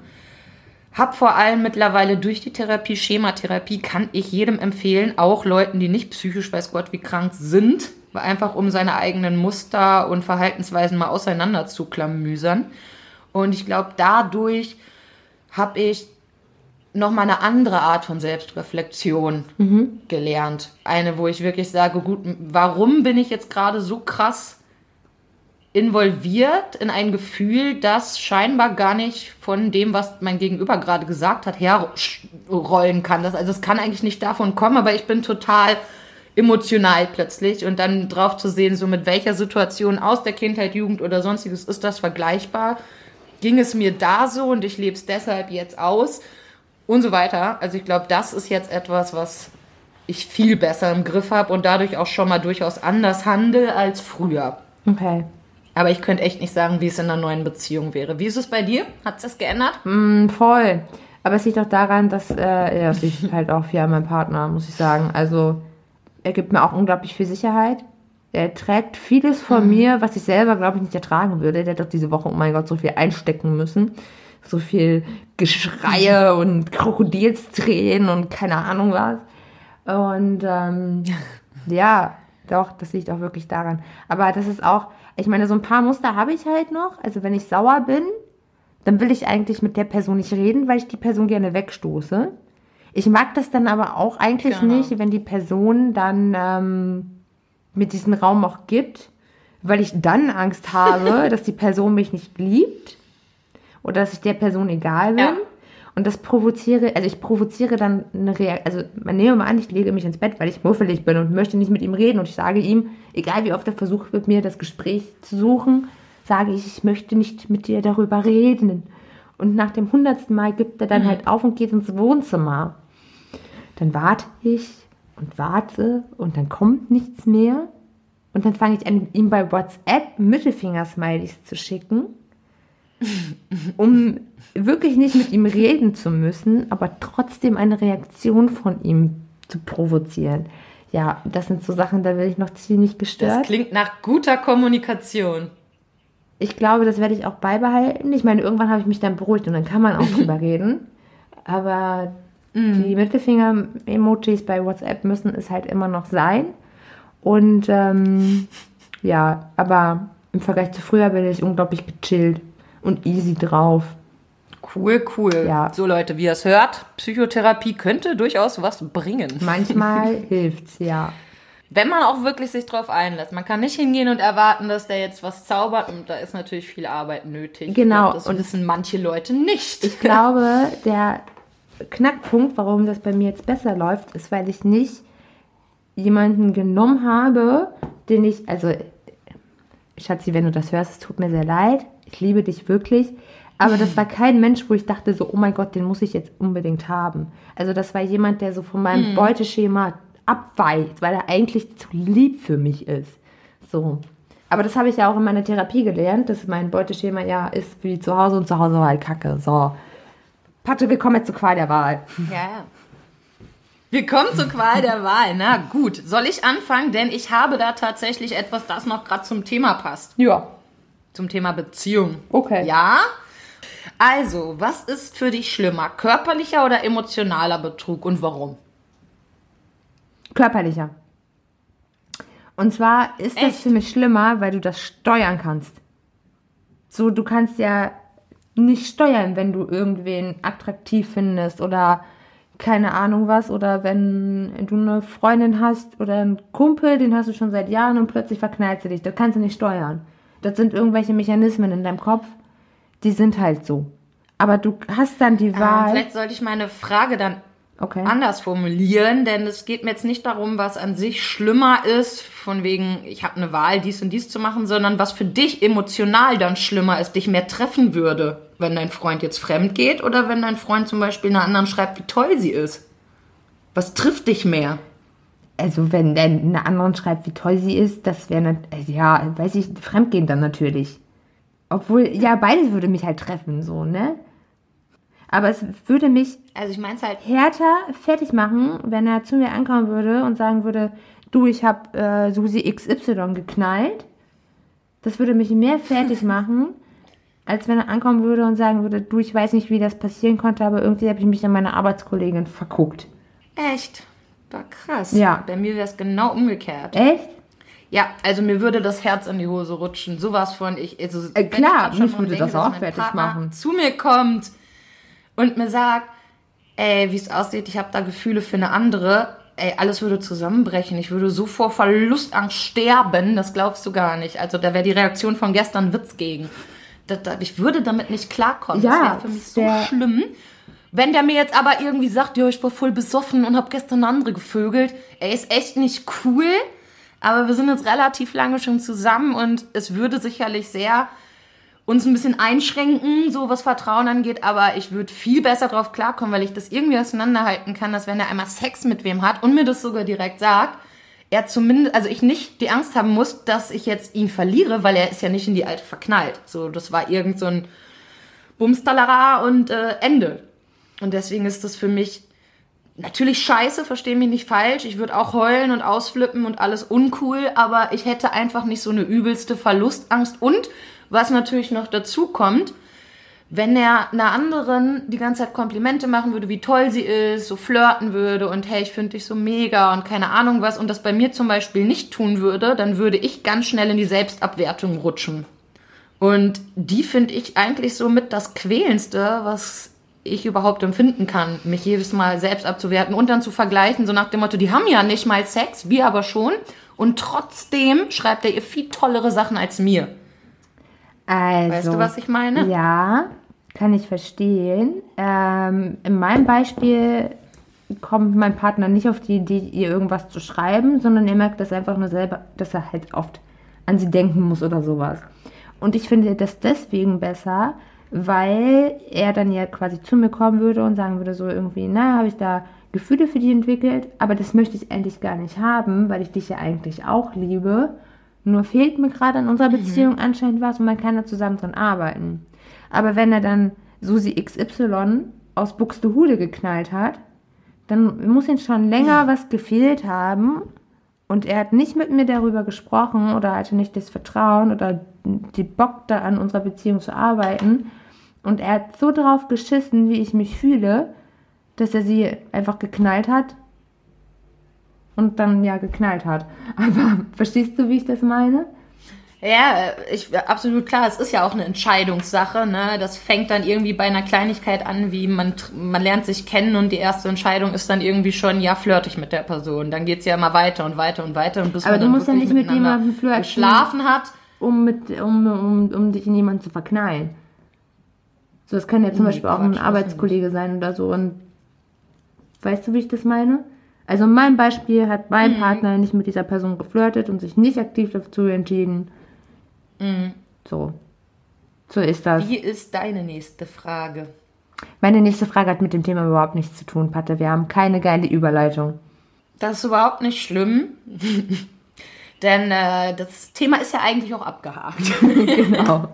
hab vor allem mittlerweile durch die Therapie, Schematherapie, kann ich jedem empfehlen, auch Leuten, die nicht psychisch, weiß Gott, wie krank sind, einfach um seine eigenen Muster und Verhaltensweisen mal auseinander zu klamüsern. Und ich glaube, dadurch habe ich nochmal eine andere Art von Selbstreflexion mhm. gelernt. Eine, wo ich wirklich sage, gut, warum bin ich jetzt gerade so krass involviert in ein Gefühl, das scheinbar gar nicht von dem, was mein Gegenüber gerade gesagt hat, herrollen kann. Das, also es kann eigentlich nicht davon kommen, aber ich bin total emotional plötzlich und dann drauf zu sehen, so mit welcher Situation aus der Kindheit, Jugend oder sonstiges ist das vergleichbar. Ging es mir da so und ich lebe es deshalb jetzt aus und so weiter. Also ich glaube, das ist jetzt etwas, was ich viel besser im Griff habe und dadurch auch schon mal durchaus anders handle als früher. Okay. Aber ich könnte echt nicht sagen, wie es in einer neuen Beziehung wäre. Wie ist es bei dir? Hat es das geändert? Mm, voll. Aber es liegt auch daran, dass äh, ja, liegt halt auch viel an meinem Partner, muss ich sagen. Also er gibt mir auch unglaublich viel Sicherheit. Er trägt vieles von mhm. mir, was ich selber, glaube ich, nicht ertragen würde. Der hat doch diese Woche, oh mein Gott, so viel einstecken müssen. So viel Geschreie und Krokodilstränen und keine Ahnung was. Und ähm, ja, doch, das liegt auch wirklich daran. Aber das ist auch, ich meine, so ein paar Muster habe ich halt noch. Also wenn ich sauer bin, dann will ich eigentlich mit der Person nicht reden, weil ich die Person gerne wegstoße. Ich mag das dann aber auch eigentlich genau. nicht, wenn die Person dann ähm, mit diesem Raum auch gibt, weil ich dann Angst habe, dass die Person mich nicht liebt oder dass ich der Person egal bin. Ja. Und das provoziere, also ich provoziere dann eine Reaktion. Also, man nehme mal an, ich lege mich ins Bett, weil ich muffelig bin und möchte nicht mit ihm reden. Und ich sage ihm, egal wie oft er versucht, mit mir das Gespräch zu suchen, sage ich, ich möchte nicht mit dir darüber reden. Und nach dem hundertsten Mal gibt er dann mhm. halt auf und geht ins Wohnzimmer. Dann warte ich und warte und dann kommt nichts mehr. Und dann fange ich an, ihm bei WhatsApp Mittelfinger-Smileys zu schicken um wirklich nicht mit ihm reden zu müssen, aber trotzdem eine Reaktion von ihm zu provozieren. Ja, das sind so Sachen, da werde ich noch ziemlich gestört. Das klingt nach guter Kommunikation. Ich glaube, das werde ich auch beibehalten. Ich meine, irgendwann habe ich mich dann beruhigt und dann kann man auch drüber reden. Aber mm. die Mittelfinger-Emojis bei WhatsApp müssen es halt immer noch sein. Und ähm, ja, aber im Vergleich zu früher bin ich unglaublich gechillt und easy drauf. Cool, cool. Ja. So Leute, wie ihr es hört, Psychotherapie könnte durchaus was bringen. Manchmal hilft's, ja. Wenn man auch wirklich sich drauf einlässt. Man kann nicht hingehen und erwarten, dass der jetzt was zaubert und da ist natürlich viel Arbeit nötig. Genau. das und wissen manche Leute nicht. Ich glaube, der Knackpunkt, warum das bei mir jetzt besser läuft, ist, weil ich nicht jemanden genommen habe, den ich, also Schatzi, wenn du das hörst, es tut mir sehr leid, ich liebe dich wirklich. Aber das war kein Mensch, wo ich dachte so, oh mein Gott, den muss ich jetzt unbedingt haben. Also das war jemand, der so von meinem mhm. Beuteschema abweicht, weil er eigentlich zu lieb für mich ist. So. Aber das habe ich ja auch in meiner Therapie gelernt, dass mein Beuteschema ja ist wie zu Hause und zu Hause war halt Kacke. So. Patte, wir kommen jetzt zur Qual der Wahl. Ja, ja. Wir kommen zur Qual der Wahl. Na gut, soll ich anfangen? Denn ich habe da tatsächlich etwas, das noch gerade zum Thema passt. Ja. Zum Thema Beziehung. Okay. Ja? Also, was ist für dich schlimmer? Körperlicher oder emotionaler Betrug und warum? Körperlicher. Und zwar ist das Echt? für mich schlimmer, weil du das steuern kannst. So, du kannst ja nicht steuern, wenn du irgendwen attraktiv findest oder keine Ahnung was oder wenn du eine Freundin hast oder einen Kumpel, den hast du schon seit Jahren und plötzlich verknallt sie dich. Das kannst du nicht steuern. Das sind irgendwelche Mechanismen in deinem Kopf, die sind halt so. Aber du hast dann die Ähm, Wahl. vielleicht sollte ich meine Frage dann okay. anders formulieren, denn es geht mir jetzt nicht darum, was an sich schlimmer ist, von wegen, ich habe eine Wahl, dies und dies zu machen, sondern was für dich emotional dann schlimmer ist, dich mehr treffen würde, wenn dein Freund jetzt fremd geht oder wenn dein Freund zum Beispiel einer anderen schreibt, wie toll sie ist. Was trifft dich mehr? Also wenn der eine anderen schreibt, wie toll sie ist, das wäre nat- äh, ja, weiß ich, fremdgehen dann natürlich. Obwohl, ja, beides würde mich halt treffen, so, ne? Aber es würde mich Also ich meine es halt, härter fertig machen, wenn er zu mir ankommen würde und sagen würde, du, ich habe äh, Susi XY geknallt. Das würde mich mehr fertig machen, als wenn er ankommen würde und sagen würde, du, ich weiß nicht, wie das passieren konnte, aber irgendwie habe ich mich an meine Arbeitskollegin verguckt. echt, war krass. Ja. Bei mir wäre es genau umgekehrt. Echt? Ja, also mir würde das Herz in die Hose rutschen. Sowas von ich. Also, Äh, wenn klar, ich mich würde das dass auch fertig Partner machen. Zu mir kommt und mir sagt, ey, wie es aussieht, ich habe da Gefühle für eine andere. Ey, alles würde zusammenbrechen. Ich würde so vor Verlustangst sterben, das glaubst du gar nicht. Also da wäre die Reaktion von gestern Witz gegen. Das, das, ich würde damit nicht klarkommen. das Ja, wäre für mich so schlimm. Wenn der mir jetzt aber irgendwie sagt, ja, ich war voll besoffen und habe gestern andere gevögelt, ey, ist echt nicht cool. Aber wir sind jetzt relativ lange schon zusammen und es würde sicherlich sehr uns ein bisschen einschränken, so was Vertrauen angeht, aber ich würde viel besser drauf klarkommen, weil ich das irgendwie auseinanderhalten kann, dass wenn er einmal Sex mit wem hat und mir das sogar direkt sagt, er zumindest, also ich nicht die Angst haben muss, dass ich jetzt ihn verliere, weil er ist ja nicht in die Alte verknallt. So, das war irgend so ein Bumstalera und äh, Ende. Und deswegen ist das für mich natürlich scheiße, versteh mich nicht falsch. Ich würde auch heulen und ausflippen und alles uncool, aber ich hätte einfach nicht so eine übelste Verlustangst. Und was natürlich noch dazu kommt, wenn er einer anderen die ganze Zeit Komplimente machen würde, wie toll sie ist, so flirten würde und hey, ich finde dich so mega und keine Ahnung was und das bei mir zum Beispiel nicht tun würde, dann würde ich ganz schnell in die Selbstabwertung rutschen. Und die finde ich eigentlich so mit das Quälendste, was ich überhaupt empfinden kann, mich jedes Mal selbst abzuwerten und dann zu vergleichen, so nach dem Motto, die haben ja nicht mal Sex, wir aber schon. Und trotzdem schreibt er ihr viel tollere Sachen als mir. Also, Weißt du, was ich meine? Ja, kann ich verstehen. Ähm, in meinem Beispiel kommt mein Partner nicht auf die Idee, ihr irgendwas zu schreiben, sondern er merkt das einfach nur selber, dass er halt oft an sie denken muss oder sowas. Und ich finde das deswegen besser, weil er dann ja quasi zu mir kommen würde und sagen würde so irgendwie, na, habe ich da Gefühle für dich entwickelt, aber das möchte ich eigentlich gar nicht haben, weil ich dich ja eigentlich auch liebe. Nur fehlt mir gerade in unserer Beziehung anscheinend was und man kann da zusammen dran arbeiten. Aber wenn er dann Susi XY aus Buxtehude geknallt hat, dann muss ihm schon länger was gefehlt haben und er hat nicht mit mir darüber gesprochen oder hatte nicht das Vertrauen oder die Bock da an unserer Beziehung zu arbeiten und er hat so drauf geschissen, wie ich mich fühle, dass er sie einfach geknallt hat und dann ja geknallt hat. Aber verstehst du, wie ich das meine? Ja, ich, absolut klar. Es ist ja auch eine Entscheidungssache. Ne? Das fängt dann irgendwie bei einer Kleinigkeit an, wie man, man lernt sich kennen und die erste Entscheidung ist dann irgendwie schon, ja, flirte ich mit der Person. Dann geht's ja immer weiter und weiter und weiter. Und bis Aber man du dann musst ja nicht mit jemandem flirten. geschlafen hat. um, mit, um, um, um dich in jemanden zu verknallen. So, das kann ja zum Nee, Beispiel auch ein Arbeitskollege sein oder so. Und weißt du, wie ich das meine? Also in meinem Beispiel hat mein Mhm. Partner nicht mit dieser Person geflirtet und sich nicht aktiv dazu entschieden. Mhm. So. So ist das. Wie ist deine nächste Frage? Meine nächste Frage hat mit dem Thema überhaupt nichts zu tun, Patte. Wir haben keine geile Überleitung. Das ist überhaupt nicht schlimm. Denn äh, das Thema ist ja eigentlich auch abgehakt. genau.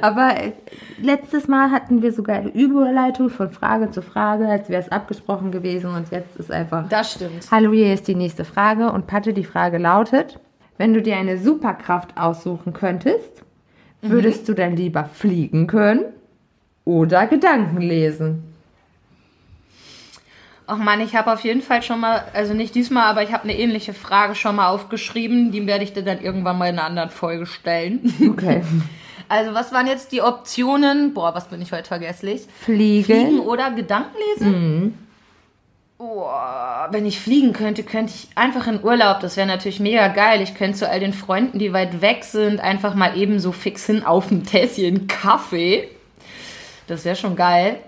Aber äh, letztes Mal hatten wir sogar eine Überleitung von Frage zu Frage, als wäre es abgesprochen gewesen und jetzt ist einfach. Das stimmt. Hallo, hier ist die nächste Frage und Patte, die Frage lautet: Wenn du dir eine Superkraft aussuchen könntest, mhm. würdest du dann lieber fliegen können oder Gedanken lesen? Ach man, ich habe auf jeden Fall schon mal, also nicht diesmal, aber ich habe eine ähnliche Frage schon mal aufgeschrieben. Die werde ich dir dann irgendwann mal in einer anderen Folge stellen. Okay. Also was waren jetzt die Optionen? Boah, was bin ich heute vergesslich? Fliegen. Fliegen oder Gedanken lesen? Mhm. Boah, wenn ich fliegen könnte, könnte ich einfach in Urlaub. Das wäre natürlich mega geil. Ich könnte zu all den Freunden, die weit weg sind, einfach mal eben so fix hin auf ein Tässchen Kaffee. Das wäre schon geil.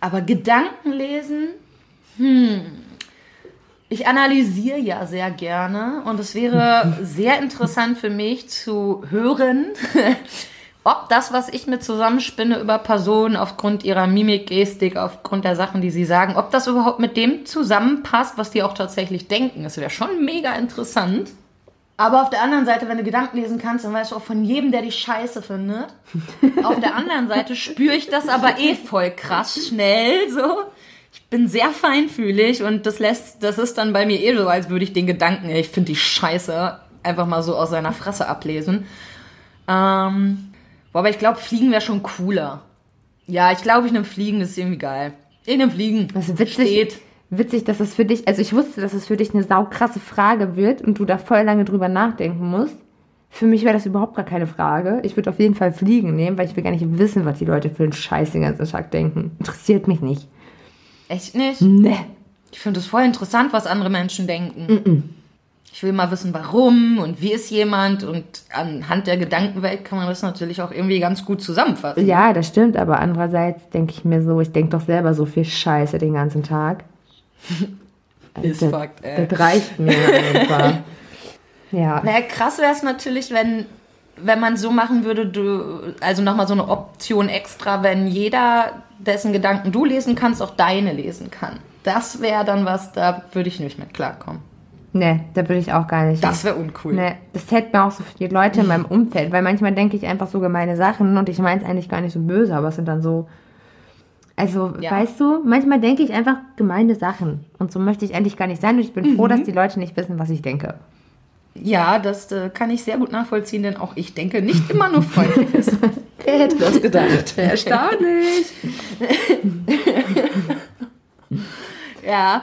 Aber Gedanken lesen, hm. Ich analysiere ja sehr gerne und es wäre sehr interessant für mich zu hören, ob das, was ich mir zusammenspinne über Personen aufgrund ihrer Mimik, Gestik, aufgrund der Sachen, die sie sagen, ob das überhaupt mit dem zusammenpasst, was die auch tatsächlich denken. Das wäre schon mega interessant. Aber auf der anderen Seite, wenn du Gedanken lesen kannst, dann weißt du auch von jedem, der die Scheiße findet. auf der anderen Seite spüre ich das aber eh voll krass schnell so ich bin sehr feinfühlig und das lässt, das ist dann bei mir eh so, als würde ich den Gedanken, ich finde die Scheiße, einfach mal so aus seiner Fresse ablesen. Ähm, boah, aber ich glaube, Fliegen wäre schon cooler. Ja, ich glaube, ich nehme Fliegen, das ist irgendwie geil. Ich nehme Fliegen. Das ist witzig. Steht. Witzig, dass es für dich, also ich wusste, dass es für dich eine saukrasse Frage wird und du da voll lange drüber nachdenken musst. Für mich wäre das überhaupt gar keine Frage. Ich würde auf jeden Fall Fliegen nehmen, weil ich will gar nicht wissen, was die Leute für einen Scheiß den ganzen Tag denken. Interessiert mich nicht. Echt nicht? Nee. Ich finde es voll interessant, was andere Menschen denken. Mm -mm. Ich will mal wissen, warum und wie ist jemand und anhand der Gedankenwelt kann man das natürlich auch irgendwie ganz gut zusammenfassen. Ja, das stimmt, aber andererseits denke ich mir so, ich denke doch selber so viel Scheiße den ganzen Tag. ist das, Fakt, ey. Das reicht mir einfach. ja. Naja, krass wäre es natürlich, wenn wenn man so machen würde, du, also nochmal so eine Option extra, wenn jeder, dessen Gedanken du lesen kannst, auch deine lesen kann. Das wäre dann was, da würde ich nicht mit klarkommen. Nee, da würde ich auch gar nicht. Das wäre uncool. Nee, das hält mir auch so für die Leute in meinem Umfeld, weil manchmal denke ich einfach so gemeine Sachen und ich meine es eigentlich gar nicht so böse, aber es sind dann so. Also, ja. weißt du, manchmal denke ich einfach gemeine Sachen und so möchte ich eigentlich gar nicht sein und ich bin mhm. froh, dass die Leute nicht wissen, was ich denke. Ja, das äh, kann ich sehr gut nachvollziehen, denn auch ich denke nicht immer nur Freundliches. Wer hätte das gedacht? Erstaunlich. ja. ja.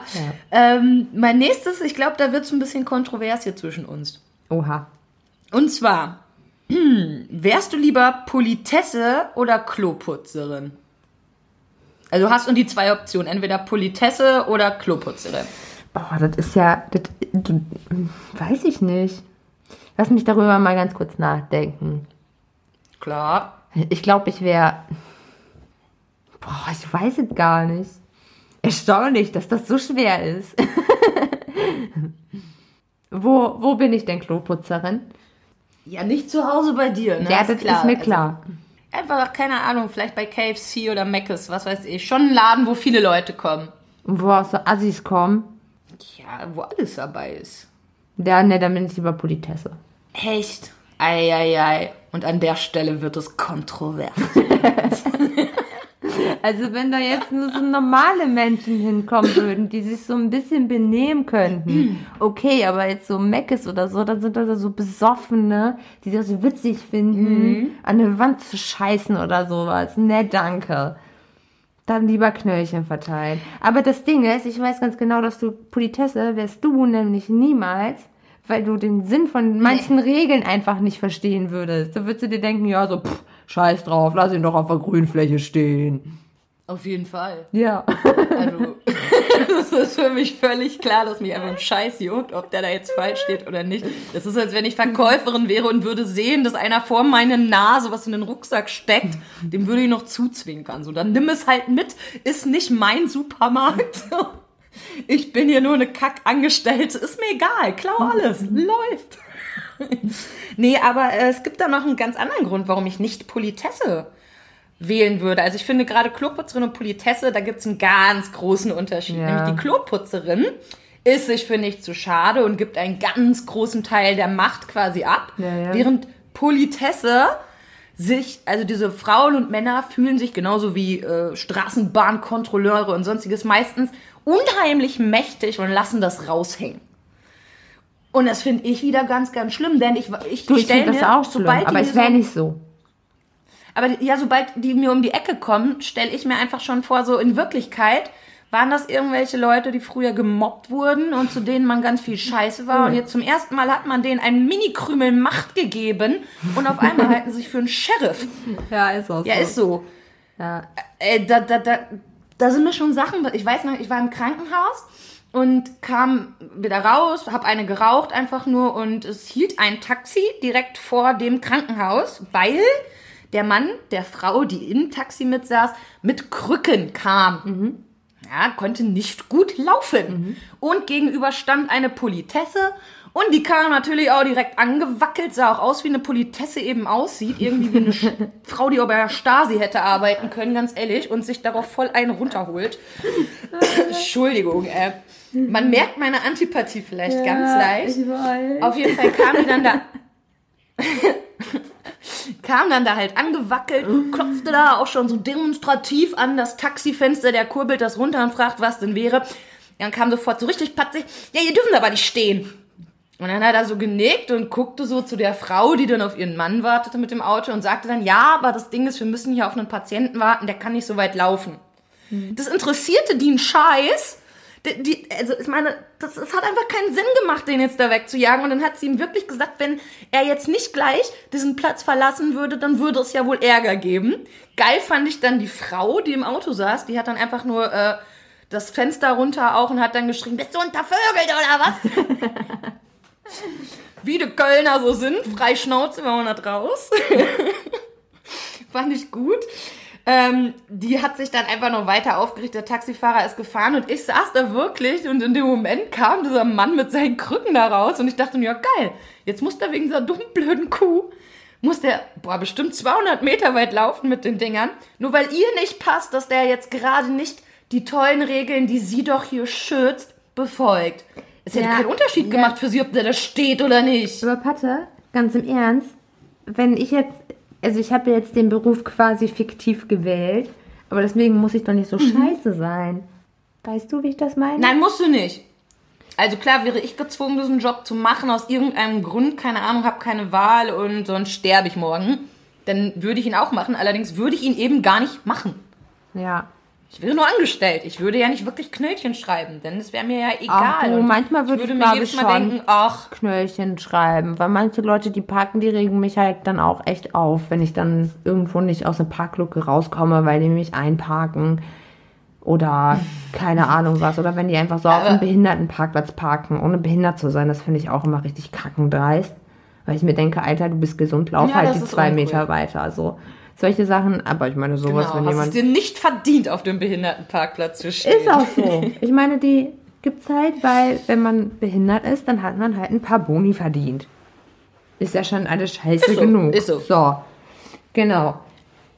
Ähm, mein nächstes, ich glaube, da wird es ein bisschen kontrovers hier zwischen uns. Oha. Und zwar, wärst du lieber Politesse oder Kloputzerin? Also hast du die zwei Optionen, entweder Politesse oder Kloputzerin. Oh, das ist ja, das, weiß ich nicht. Lass mich darüber mal ganz kurz nachdenken. Klar. Ich glaube, ich wäre. Boah, ich weiß es gar nicht. Erstaunlich, dass das so schwer ist. wo, wo bin ich denn Kloputzerin? Ja, nicht zu Hause bei dir, ne? Ja, das ist, klar. ist mir klar. Also, einfach, keine Ahnung, vielleicht bei KFC oder Mc's, was weiß ich. Schon ein Laden, wo viele Leute kommen. Und wo auch so Assis kommen. Ja, wo alles dabei ist. Ja, ne, dann bin ich lieber Politesse. Echt? Eieiei. Und an der Stelle wird es kontrovers. also wenn da jetzt nur so normale Menschen hinkommen würden, die sich so ein bisschen benehmen könnten, okay, aber jetzt so Meckes oder so, dann sind das so Besoffene, die das so witzig finden, mhm. an eine Wand zu scheißen oder sowas. Ne, danke. Dann lieber Knöllchen verteilen. Aber das Ding ist, ich weiß ganz genau, dass du Politesse wärst du nämlich niemals, weil du den Sinn von manchen nee. Regeln einfach nicht verstehen würdest. Da würdest du dir denken, ja, so, pff, scheiß drauf, lass ihn doch auf der Grünfläche stehen. Auf jeden Fall. Ja. Also, das ist für mich völlig klar, dass mich einfach ein Scheiß juckt, ob der da jetzt falsch steht oder nicht. Das ist, als wenn ich Verkäuferin wäre und würde sehen, dass einer vor meiner Nase was in den Rucksack steckt, dem würde ich noch zuzwinkern. So, dann nimm es halt mit, ist nicht mein Supermarkt. Ich bin hier nur eine Kackangestellte, ist mir egal, klau alles, läuft. Nee, aber äh, es gibt da noch einen ganz anderen Grund, warum ich nicht Politesse wählen würde. Also ich finde gerade Kloputzerin und Politesse, da gibt es einen ganz großen Unterschied. Ja. Nämlich die Kloputzerin ist sich für nichts zu schade und gibt einen ganz großen Teil der Macht quasi ab. Ja, ja. Während Politesse sich, also diese Frauen und Männer fühlen sich genauso wie äh, Straßenbahnkontrolleure und sonstiges meistens unheimlich mächtig und lassen das raushängen. Und das finde ich wieder ganz, ganz schlimm, denn ich, ich, ich stell finde das mir, auch schlimm, sobald aber es wäre so- nicht so. Aber ja, sobald die mir um die Ecke kommen, stelle ich mir einfach schon vor, so in Wirklichkeit waren das irgendwelche Leute, die früher gemobbt wurden und zu denen man ganz viel Scheiße war. Und jetzt zum ersten Mal hat man denen einen Mini-Krümel Macht gegeben und auf einmal halten sie sich für einen Sheriff. Ja, ist auch Ja, ist so. Ja. Äh, da, da, da, da sind mir schon Sachen. Ich weiß noch, ich war im Krankenhaus und kam wieder raus, habe eine geraucht einfach nur und es hielt ein Taxi direkt vor dem Krankenhaus, weil der Mann der Frau, die im Taxi mitsaß, mit Krücken kam. Ja, konnte nicht gut laufen. Und gegenüber stand eine Politesse und die kam natürlich auch direkt angewackelt, sah auch aus, wie eine Politesse eben aussieht. Irgendwie wie eine Frau, die auch bei der Stasi hätte arbeiten können, ganz ehrlich, und sich darauf voll einen runterholt. Entschuldigung, äh. Man merkt meine Antipathie vielleicht ganz leicht. Ich weiß. Auf jeden Fall kam die dann da. kam dann da halt angewackelt, klopfte da auch schon so demonstrativ an das Taxifenster, der kurbelt das runter und fragt, was denn wäre. Dann kam sofort so richtig patzig, ja, ihr dürfen aber nicht stehen. Und dann hat er so genickt und guckte so zu der Frau, die dann auf ihren Mann wartete mit dem Auto und sagte dann, ja, aber das Ding ist, wir müssen hier auf einen Patienten warten, der kann nicht so weit laufen. Das interessierte die einen Scheiß. Die, die, also ich meine, das, das hat einfach keinen Sinn gemacht, den jetzt da wegzujagen. Und dann hat sie ihm wirklich gesagt, wenn er jetzt nicht gleich diesen Platz verlassen würde, dann würde es ja wohl Ärger geben. Geil fand ich dann die Frau, die im Auto saß, die hat dann einfach nur äh, das Fenster runter auch und hat dann geschrien, bist du untervögelt oder was? Wie die Kölner so sind, frei Schnauze, wenn man da raus. Fand ich gut. Ähm, die hat sich dann einfach noch weiter aufgerichtet. Der Taxifahrer ist gefahren und ich saß da wirklich und in dem Moment kam dieser Mann mit seinen Krücken da raus und ich dachte mir, ja geil, jetzt muss der wegen dieser dummen, blöden Kuh, muss der, boah, bestimmt 200 Meter weit laufen mit den Dingern, nur weil ihr nicht passt, dass der jetzt gerade nicht die tollen Regeln, die sie doch hier schützt, befolgt. Es hätte Ja, keinen Unterschied ja. gemacht für sie, ob der da steht oder nicht. Aber Patte, ganz im Ernst, wenn ich jetzt, also ich habe jetzt den Beruf quasi fiktiv gewählt, aber deswegen muss ich doch nicht so scheiße sein. Weißt du, wie ich das meine? Nein, musst du nicht. Also klar wäre ich gezwungen, diesen Job zu machen, aus irgendeinem Grund, keine Ahnung, habe keine Wahl und sonst sterbe ich morgen. Dann würde ich ihn auch machen, allerdings würde ich ihn eben gar nicht machen. Ja. Ich wäre nur angestellt. Ich würde ja nicht wirklich Knöllchen schreiben, denn es wäre mir ja egal. Ach du, Und manchmal würde ich, mir glaub jedes ich, Mal denken, ach, Knöllchen schreiben, weil manche Leute, die parken, die regen mich halt dann auch echt auf, wenn ich dann irgendwo nicht aus der Parkluke rauskomme, weil die mich einparken oder keine Ahnung was oder wenn die einfach so auf einem Behindertenparkplatz parken, ohne behindert zu sein, das finde ich auch immer richtig kackendreist, weil ich mir denke, Alter, du bist gesund, lauf Ja, halt die zwei uncool. Meter weiter, also solche Sachen, aber ich meine sowas, genau, wenn hast es jemand dir nicht verdient, auf dem Behindertenparkplatz zu stehen. ist auch so. Ich meine, die gibt's halt, weil wenn man behindert ist, dann hat man halt ein paar Boni verdient. Ist ja schon alles scheiße so, genug. ist so. So. Genau.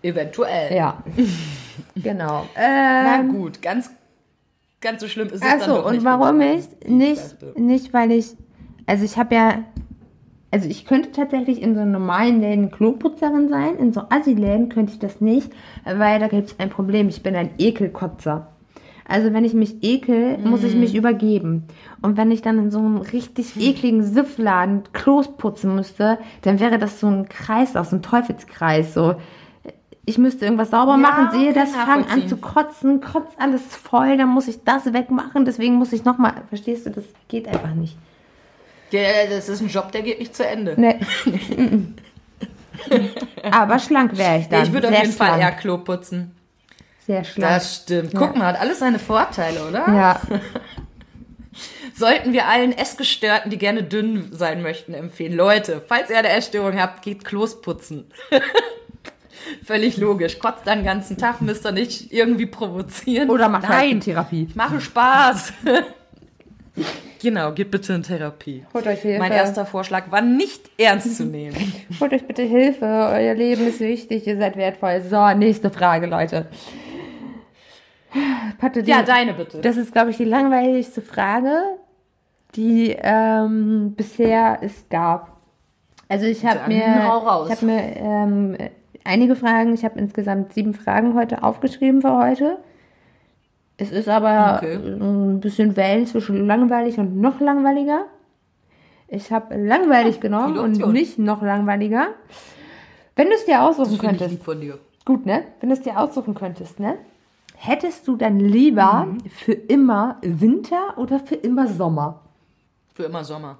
Eventuell. Ja. genau. Na Ähm, gut, ganz, ganz so schlimm ist es dann Achso, doch und nicht. warum ich nicht, nicht weil ich, also ich habe ja, also ich könnte tatsächlich in so normalen Läden Kloputzerin sein, in so Assi-Läden könnte ich das nicht, weil da gibt es ein Problem, ich bin ein Ekelkotzer. Also wenn ich mich ekel, muss ich Mhm. mich übergeben. Und wenn ich dann in so einem richtig ekligen Siffladen Klos putzen müsste, dann wäre das so ein Kreislauf, so ein Teufelskreis. So, ich müsste irgendwas sauber Ja, machen, sehe das, fange an zu kotzen, kotzt alles voll, dann muss ich das wegmachen, deswegen muss ich nochmal, verstehst du, das geht einfach nicht. Ja, das ist ein Job, der geht nicht zu Ende. Nee. Aber schlank wäre ich dann. ich würde auf jeden Fall schlank. eher Klo putzen. Sehr schlank. Das stimmt. Guck mal, hat alles seine Vorteile, oder? ja, Sollten wir allen Essgestörten, die gerne dünn sein möchten, empfehlen. Leute, falls ihr eine Essstörung habt, geht Klos putzen. Völlig logisch. Kotzt dann den ganzen Tag, müsst ihr nicht irgendwie provozieren. oder macht halt Nein, Therapie. ich mache Spaß. Genau, geht bitte in Therapie. Holt euch Hilfe. Mein erster Vorschlag war nicht ernst zu nehmen. Holt euch bitte Hilfe, euer Leben ist wichtig, ihr seid wertvoll. So, nächste Frage, Leute. Patte, die, ja, deine bitte. das ist, glaube ich, die langweiligste Frage, die ähm, bisher es gab. Also ich habe mir, ich habe mir ähm, einige Fragen, ich habe insgesamt sieben Fragen heute aufgeschrieben für heute. Es ist aber okay. ein bisschen Wellen zwischen langweilig und noch langweiliger. Ich habe langweilig ja, genommen und nicht noch langweiliger. Wenn du es dir aussuchen könntest. Gut, ne? Wenn du es dir aussuchen könntest, ne? Hättest du dann lieber mhm. für immer Winter oder für immer Sommer? Für immer Sommer.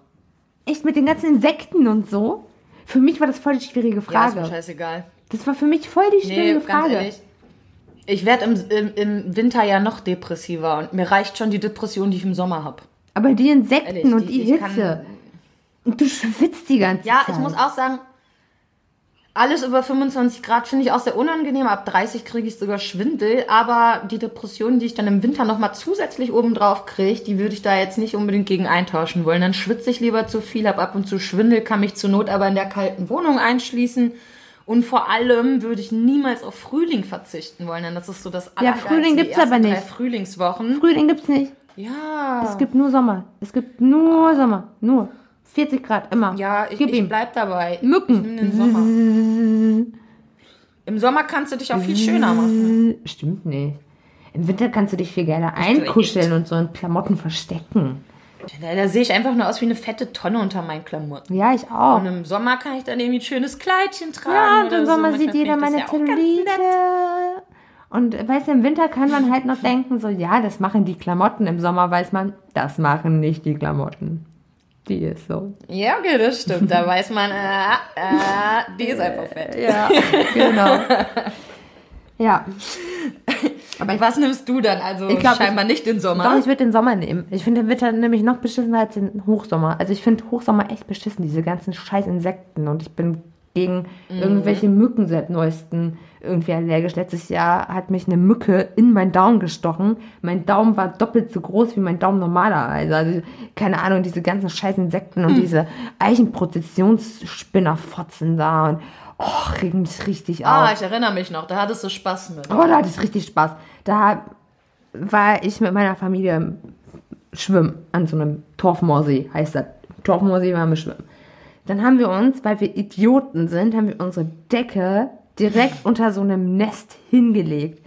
Echt mit den ganzen Insekten und so? Für mich war das voll die schwierige Frage. Ja, ist mir scheißegal. Das war für mich voll die schwierige nee, Frage. Ehrlich, ich werde im, im, im, Winter ja noch depressiver und mir reicht schon die Depression, die ich im Sommer habe. Aber die Insekten ehrlich, und die, die Hitze. und du schwitzt die ganze ja, Zeit. Ja, ich muss auch sagen, alles über 25 Grad finde ich auch sehr unangenehm. Ab 30 kriege ich sogar Schwindel. Aber die Depressionen, die ich dann im Winter nochmal zusätzlich obendrauf kriege, die würde ich da jetzt nicht unbedingt gegen eintauschen wollen. Dann schwitze ich lieber zu viel, habe ab und zu Schwindel, kann mich zur Not aber in der kalten Wohnung einschließen. Und vor allem würde ich niemals auf Frühling verzichten wollen, denn das ist so das Ja, Frühling gibt es aber nicht. Frühlingswochen. Frühling gibt es nicht. Ja. Es gibt nur Sommer. Es gibt nur Sommer. Nur. 40 Grad immer. Ja, ich, Gib ich ihm. bleib dabei. Mücken. den Sommer. Im Sommer kannst du dich auch viel schöner machen. Stimmt nicht. Im Winter kannst du dich viel gerne einkuscheln und so in Klamotten verstecken. Da, da, sehe ich einfach nur aus wie eine fette Tonne unter meinen Klamotten. Ja, ich auch. Und im Sommer kann ich dann irgendwie ein schönes Kleidchen tragen. Ja, und im Sommer so. sieht jeder meine ja Zellulite. Und weißt du, im Winter kann man halt noch denken, so, ja, das machen die Klamotten. Im Sommer weiß man, das machen nicht die Klamotten. Die ist so. Ja, okay, das stimmt. Da weiß man, äh, äh, die ist einfach fett. Ja, genau. Ja. Aber was nimmst du dann? Also ich glaub, scheinbar nicht den Sommer. Doch, ich würde den Sommer nehmen. Ich finde den Winter nämlich noch beschissener als den Hochsommer. Also ich finde Hochsommer echt beschissen, diese ganzen scheiß Insekten. Und ich bin gegen mhm. irgendwelche Mücken seit neuestem irgendwie allergisch. Letztes Jahr hat mich eine Mücke in meinen Daumen gestochen. Mein Daumen war doppelt so groß wie mein Daumen normalerweise. Also, keine Ahnung, diese ganzen scheiß Insekten und mhm. diese Eichenprozessionsspinnerfotzen da und oh, regen mich richtig ah, auf. Ah, ich erinnere mich noch, da hattest du Spaß mit. Oh, da hatte ich richtig Spaß. Da war ich mit meiner Familie schwimmen an so einem Torfmoorsee, heißt das. Torfmoorsee waren wir schwimmen. Dann haben wir uns, weil wir Idioten sind, haben wir unsere Decke direkt unter so einem Nest hingelegt.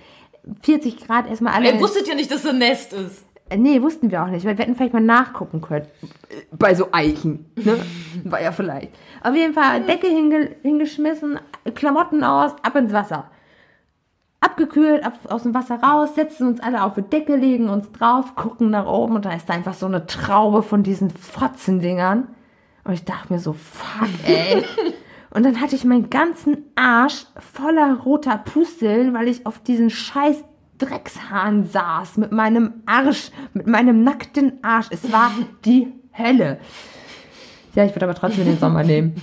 40 Grad erstmal alle. Ihr wusstet ja nicht, dass es ein Nest ist. Äh, nee, wussten wir auch nicht, weil wir hätten vielleicht mal nachgucken können. Bei so Eichen. Ne? War ja vielleicht. Auf jeden Fall Decke hinge hingeschmissen, Klamotten aus, ab ins Wasser. Abgekühlt, ab, aus dem Wasser raus, setzen uns alle auf die Decke, legen uns drauf, gucken nach oben und da ist einfach so eine Traube von diesen Fotzendingern. Und ich dachte mir so, fuck, ey. Und dann hatte ich meinen ganzen Arsch voller roter Pusteln, weil ich auf diesen scheiß Dreckshahn saß mit meinem Arsch, mit meinem nackten Arsch. Es war die Hölle. Ja, ich würde aber trotzdem den Sommer nehmen.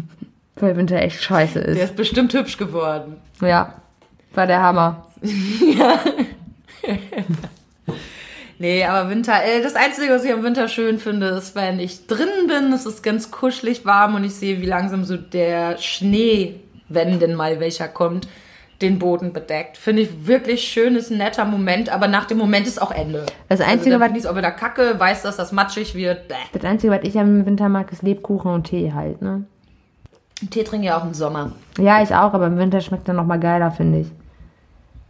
Weil Winter echt scheiße ist. Der ist bestimmt hübsch geworden. Ja, war der Hammer. ja. Nee, aber Winter, äh, das Einzige, was ich im Winter schön finde, ist, wenn ich drin bin, es ist ganz kuschelig warm und ich sehe, wie langsam so der Schnee, wenn denn mal welcher kommt, den Boden bedeckt. Finde ich wirklich schön, ist ein netter Moment, aber nach dem Moment ist auch Ende. Das also Einzige, also, was ich auch wieder kacke, weiß, dass das matschig wird. Bäh. Das Einzige, was ich im Winter mag, ist Lebkuchen und Tee halt, ne? Tee trinke ich auch im Sommer. Ja, ich auch, aber im Winter schmeckt er noch mal geiler, finde ich.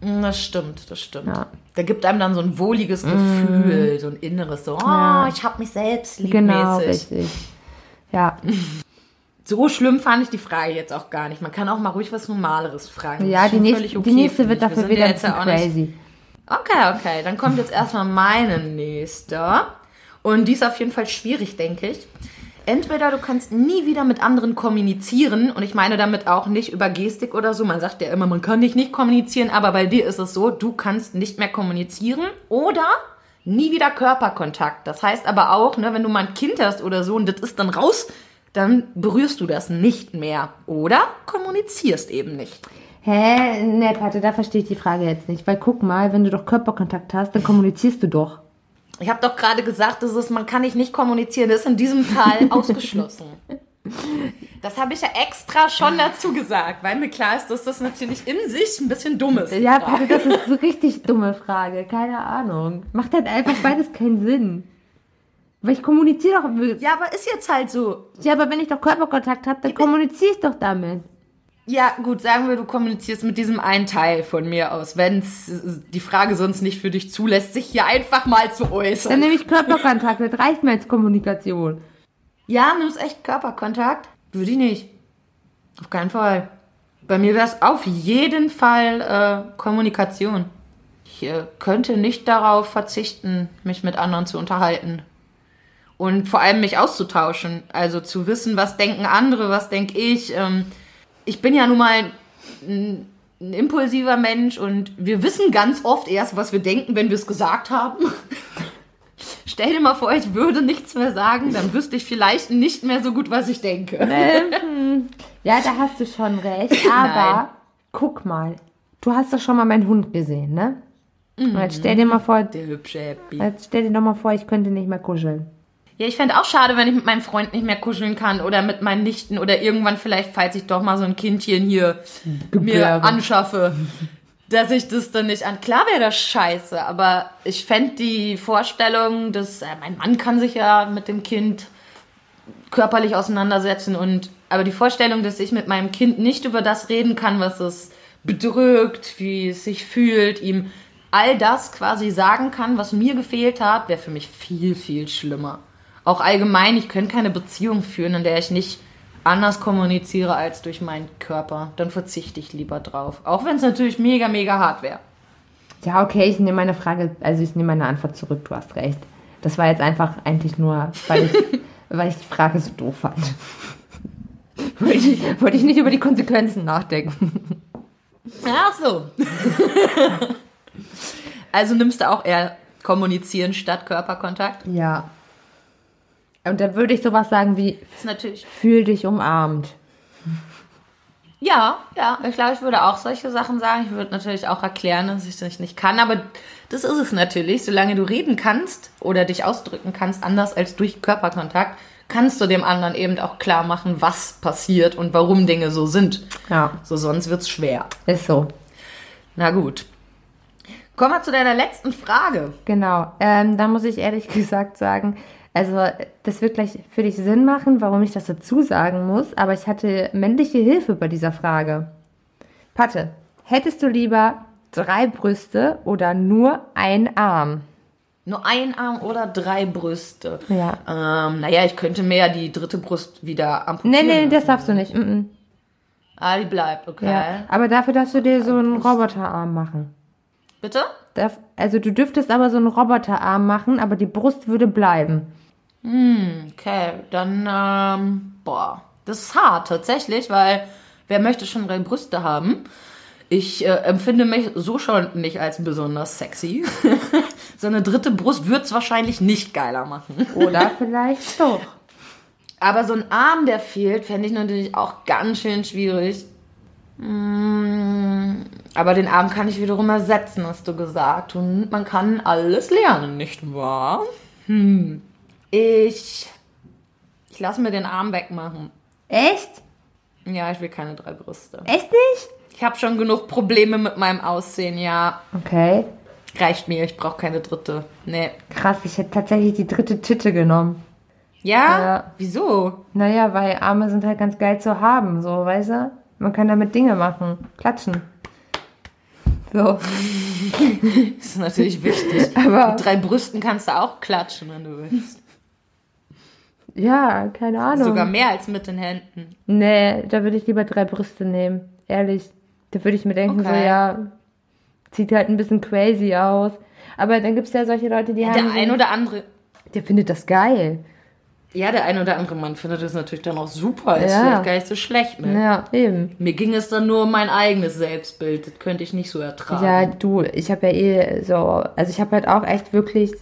Mm, das stimmt, das stimmt. Ja. Da gibt einem dann so ein wohliges Gefühl, mm. so ein inneres, so, oh, ja. ich habe mich selbst lieb Genau, richtig. Ja. So schlimm fand ich die Frage jetzt auch gar nicht. Man kann auch mal ruhig was Normaleres fragen. Ja, die nächste, okay die nächste wird dafür wieder ein bisschen crazy. Okay, okay. Dann kommt jetzt erstmal meine nächste. Und die ist auf jeden Fall schwierig, denke ich entweder du kannst nie wieder mit anderen kommunizieren und ich meine damit auch nicht über Gestik oder so. Man sagt ja immer, man kann dich nicht kommunizieren, aber bei dir ist es so, du kannst nicht mehr kommunizieren oder nie wieder Körperkontakt. Das heißt aber auch, ne, wenn du mal ein Kind hast oder so und das ist dann raus, dann berührst du das nicht mehr oder kommunizierst eben nicht. Hä? Ne, Pate, da verstehe ich die Frage jetzt nicht. Weil guck mal, wenn du doch Körperkontakt hast, dann kommunizierst du doch. Ich habe doch gerade gesagt, das ist, man kann nicht nicht kommunizieren. Das ist in diesem Fall ausgeschlossen. Das habe ich ja extra schon dazu gesagt, weil mir klar ist, dass das natürlich in sich ein bisschen dumm ist. Ja, Pappe, das ist eine richtig dumme Frage. Keine Ahnung. Macht halt einfach beides keinen Sinn. Weil ich kommuniziere doch. Ja, aber ist jetzt halt so. Ja, aber wenn ich doch Körperkontakt habe, dann kommuniziere ich doch damit. Ja, gut, sagen wir, du kommunizierst mit diesem einen Teil von mir aus, wenn es die Frage sonst nicht für dich zulässt, sich hier einfach mal zu äußern. Dann nehme ich Körperkontakt, das reicht mir als Kommunikation. Ja, nimmst echt Körperkontakt? Würde ich nicht. Auf keinen Fall. Bei mir wäre es auf jeden Fall äh, Kommunikation. Ich äh, könnte nicht darauf verzichten, mich mit anderen zu unterhalten. Und vor allem mich auszutauschen. Also zu wissen, was denken andere, was denke ich. Ähm, ich bin ja nun mal ein, ein, impulsiver Mensch und wir wissen ganz oft erst, was wir denken, wenn wir es gesagt haben. Stell dir mal vor, ich würde nichts mehr sagen, dann wüsste ich vielleicht nicht mehr so gut, was ich denke. Ähm, ja, da hast du schon recht. Aber Nein. guck mal, du hast doch schon mal meinen Hund gesehen, ne? Mhm. Jetzt stell dir mal vor, der hübsche Happy. Jetzt stell dir doch mal vor, ich könnte nicht mehr kuscheln. Ja, ich fände auch schade, wenn ich mit meinem Freund nicht mehr kuscheln kann oder mit meinen Nichten oder irgendwann vielleicht, falls ich doch mal so ein Kindchen hier Gebäre. mir anschaffe, dass ich das dann nicht an. Klar wäre das scheiße, aber ich fände die Vorstellung, dass äh, mein Mann kann sich ja mit dem Kind körperlich auseinandersetzen und aber die Vorstellung, dass ich mit meinem Kind nicht über das reden kann, was es bedrückt, wie es sich fühlt, ihm all das quasi sagen kann, was mir gefehlt hat, wäre für mich viel, viel schlimmer auch allgemein, ich könnte keine Beziehung führen, in der ich nicht anders kommuniziere als durch meinen Körper. Dann verzichte ich lieber drauf. Auch wenn es natürlich mega, mega hart wäre. Ja, okay, ich nehme meine Frage, also ich nehme meine Antwort zurück, du hast recht. Das war jetzt einfach eigentlich nur, weil ich, weil ich die Frage so doof fand. wollte, ich, wollte ich nicht über die Konsequenzen nachdenken. Ach so. also nimmst du auch eher kommunizieren statt Körperkontakt? Ja. Und dann würde ich sowas sagen wie, natürlich. fühl dich umarmt. Ja, ja, ich glaube, ich würde auch solche Sachen sagen. Ich würde natürlich auch erklären, dass ich das nicht kann, aber das ist es natürlich. Solange du reden kannst oder dich ausdrücken kannst, anders als durch Körperkontakt, kannst du dem anderen eben auch klar machen, was passiert und warum Dinge so sind. Ja. So, sonst wird es schwer. Ist so. Na gut. Kommen wir zu deiner letzten Frage. Genau. Ähm, da muss ich ehrlich gesagt sagen, also das wird gleich für dich Sinn machen, warum ich das dazu sagen muss, aber ich hatte männliche Hilfe bei dieser Frage. Patte, hättest du lieber drei Brüste oder nur ein Arm? Nur ein Arm oder drei Brüste? Ja. Ähm, naja, ich könnte mir ja die dritte Brust wieder amputieren. Nee, nee, das darfst du nicht. Mm -mm. Ah, die bleibt, okay. Ja, aber dafür darfst du dir so einen Roboterarm machen. Bitte? Also du dürftest aber so einen Roboterarm machen, aber die Brust würde bleiben. Hm, okay, dann, ähm, boah, das ist hart tatsächlich, weil wer möchte schon drei Brüste haben? Ich äh, empfinde mich so schon nicht als besonders sexy. so eine dritte Brust wird es wahrscheinlich nicht geiler machen. Oder vielleicht doch. Aber so ein Arm, der fehlt, fände ich natürlich auch ganz schön schwierig. Mm, aber den Arm kann ich wiederum ersetzen, hast du gesagt. Und man kann alles lernen, nicht wahr? Hm. Ich. Ich lasse mir den Arm wegmachen. Echt? Ja, ich will keine drei Brüste. Echt nicht? Ich habe schon genug Probleme mit meinem Aussehen, ja. Okay. Reicht mir, ich brauche keine dritte. Nee. Krass, ich hätte tatsächlich die dritte Titte genommen. Ja? ja? Wieso? Naja, weil Arme sind halt ganz geil zu haben, so, weißt du? Man kann damit Dinge machen. Klatschen. So. das ist natürlich wichtig. Aber Mit drei Brüsten kannst du auch klatschen, wenn du willst. Ja, keine Ahnung. Sogar mehr als mit den Händen. Nee, da würde ich lieber drei Brüste nehmen. Ehrlich. Da würde ich mir denken, okay. so, ja, sieht halt ein bisschen crazy aus. Aber dann gibt es ja solche Leute, die ja, haben. Der ein oder andere. Der findet das geil. Ja, der ein oder andere Mann findet das natürlich dann auch super. Ist ja. vielleicht gar nicht so schlecht, ne? Ja, eben. Mir ging es dann nur um mein eigenes Selbstbild. Das könnte ich nicht so ertragen. Ja, du, ich habe ja eh so. Also, ich habe halt auch echt wirklich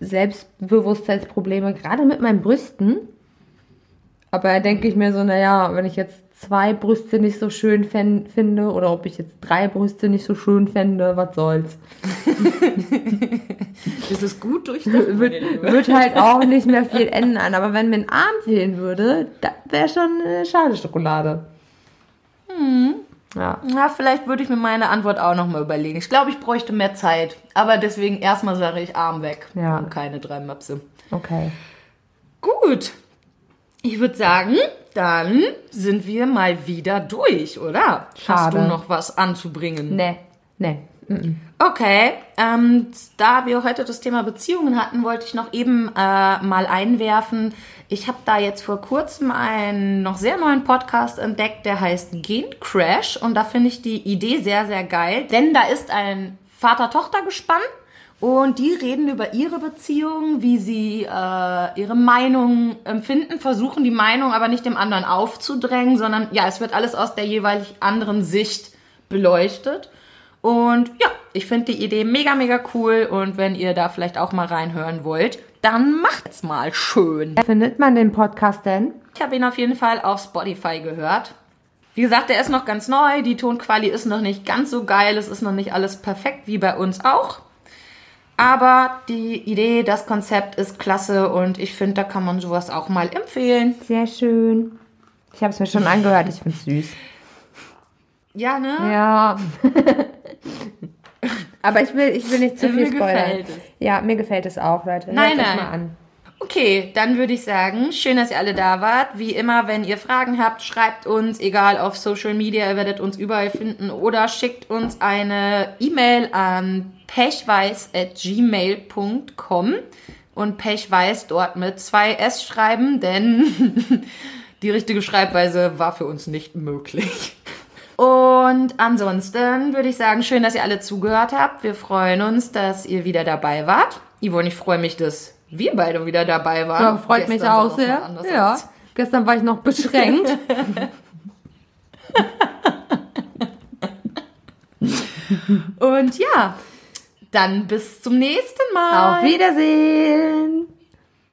Selbstbewusstseinsprobleme, gerade mit meinen Brüsten. Aber da denke ich mir so, naja, wenn ich jetzt zwei Brüste nicht so schön finde oder ob ich jetzt drei Brüste nicht so schön fände, was soll's. das ist gut durchdacht. Wird, wird halt auch nicht mehr viel ändern. Aber wenn mir ein Arm fehlen würde, das wäre schon eine schade Schokolade. Hm. Ja. Na, vielleicht würde ich mir meine Antwort auch nochmal überlegen. Ich glaube, ich bräuchte mehr Zeit. Aber deswegen erstmal sage ich Arm weg. Ja. Und keine drei Möpse. Okay. Gut. Ich würde sagen, dann sind wir mal wieder durch, oder? Hast du Schade. noch was anzubringen? Nee, nee. Okay, ähm, da wir heute das Thema Beziehungen hatten, wollte ich noch eben äh, mal einwerfen. Ich habe da jetzt vor kurzem einen noch sehr neuen Podcast entdeckt, der heißt Gen Crash und da finde ich die Idee sehr, sehr geil, denn da ist ein Vater-Tochter-Gespann und die reden über ihre Beziehung, wie sie äh, ihre Meinung empfinden, versuchen die Meinung aber nicht dem anderen aufzudrängen, sondern ja, es wird alles aus der jeweilig anderen Sicht beleuchtet. Und ja, ich finde die Idee mega, mega cool. Und wenn ihr da vielleicht auch mal reinhören wollt, dann macht's mal schön. Wer findet man den Podcast denn? Ich habe ihn auf jeden Fall auf Spotify gehört. Wie gesagt, der ist noch ganz neu. Die Tonquali ist noch nicht ganz so geil. Es ist noch nicht alles perfekt, wie bei uns auch. Aber die Idee, das Konzept ist klasse und ich finde, da kann man sowas auch mal empfehlen. Sehr schön. Ich habe es mir schon angehört, ich finde es süß. Ja, ne? Ja. Aber ich will, ich will nicht zu Mir viel spoilern. gefällt es. Ja, mir gefällt es auch, Leute. Nein, Hört nein. mal an. Okay, dann würde ich sagen, schön, dass ihr alle da wart. Wie immer, wenn ihr Fragen habt, schreibt uns, egal auf Social Media, ihr werdet uns überall finden oder schickt uns eine E-Mail an pechweiß.gmail.com und pechweiß dort mit zwei S schreiben, denn die richtige Schreibweise war für uns nicht möglich. Und ansonsten würde ich sagen, schön, dass ihr alle zugehört habt. Wir freuen uns, dass ihr wieder dabei wart. Yvonne, ich freue mich, dass wir beide wieder dabei waren. Ja, freut mich Gestern sah auch sehr. Ja. Gestern war ich noch beschränkt. Und ja, dann bis zum nächsten Mal. Auf Wiedersehen.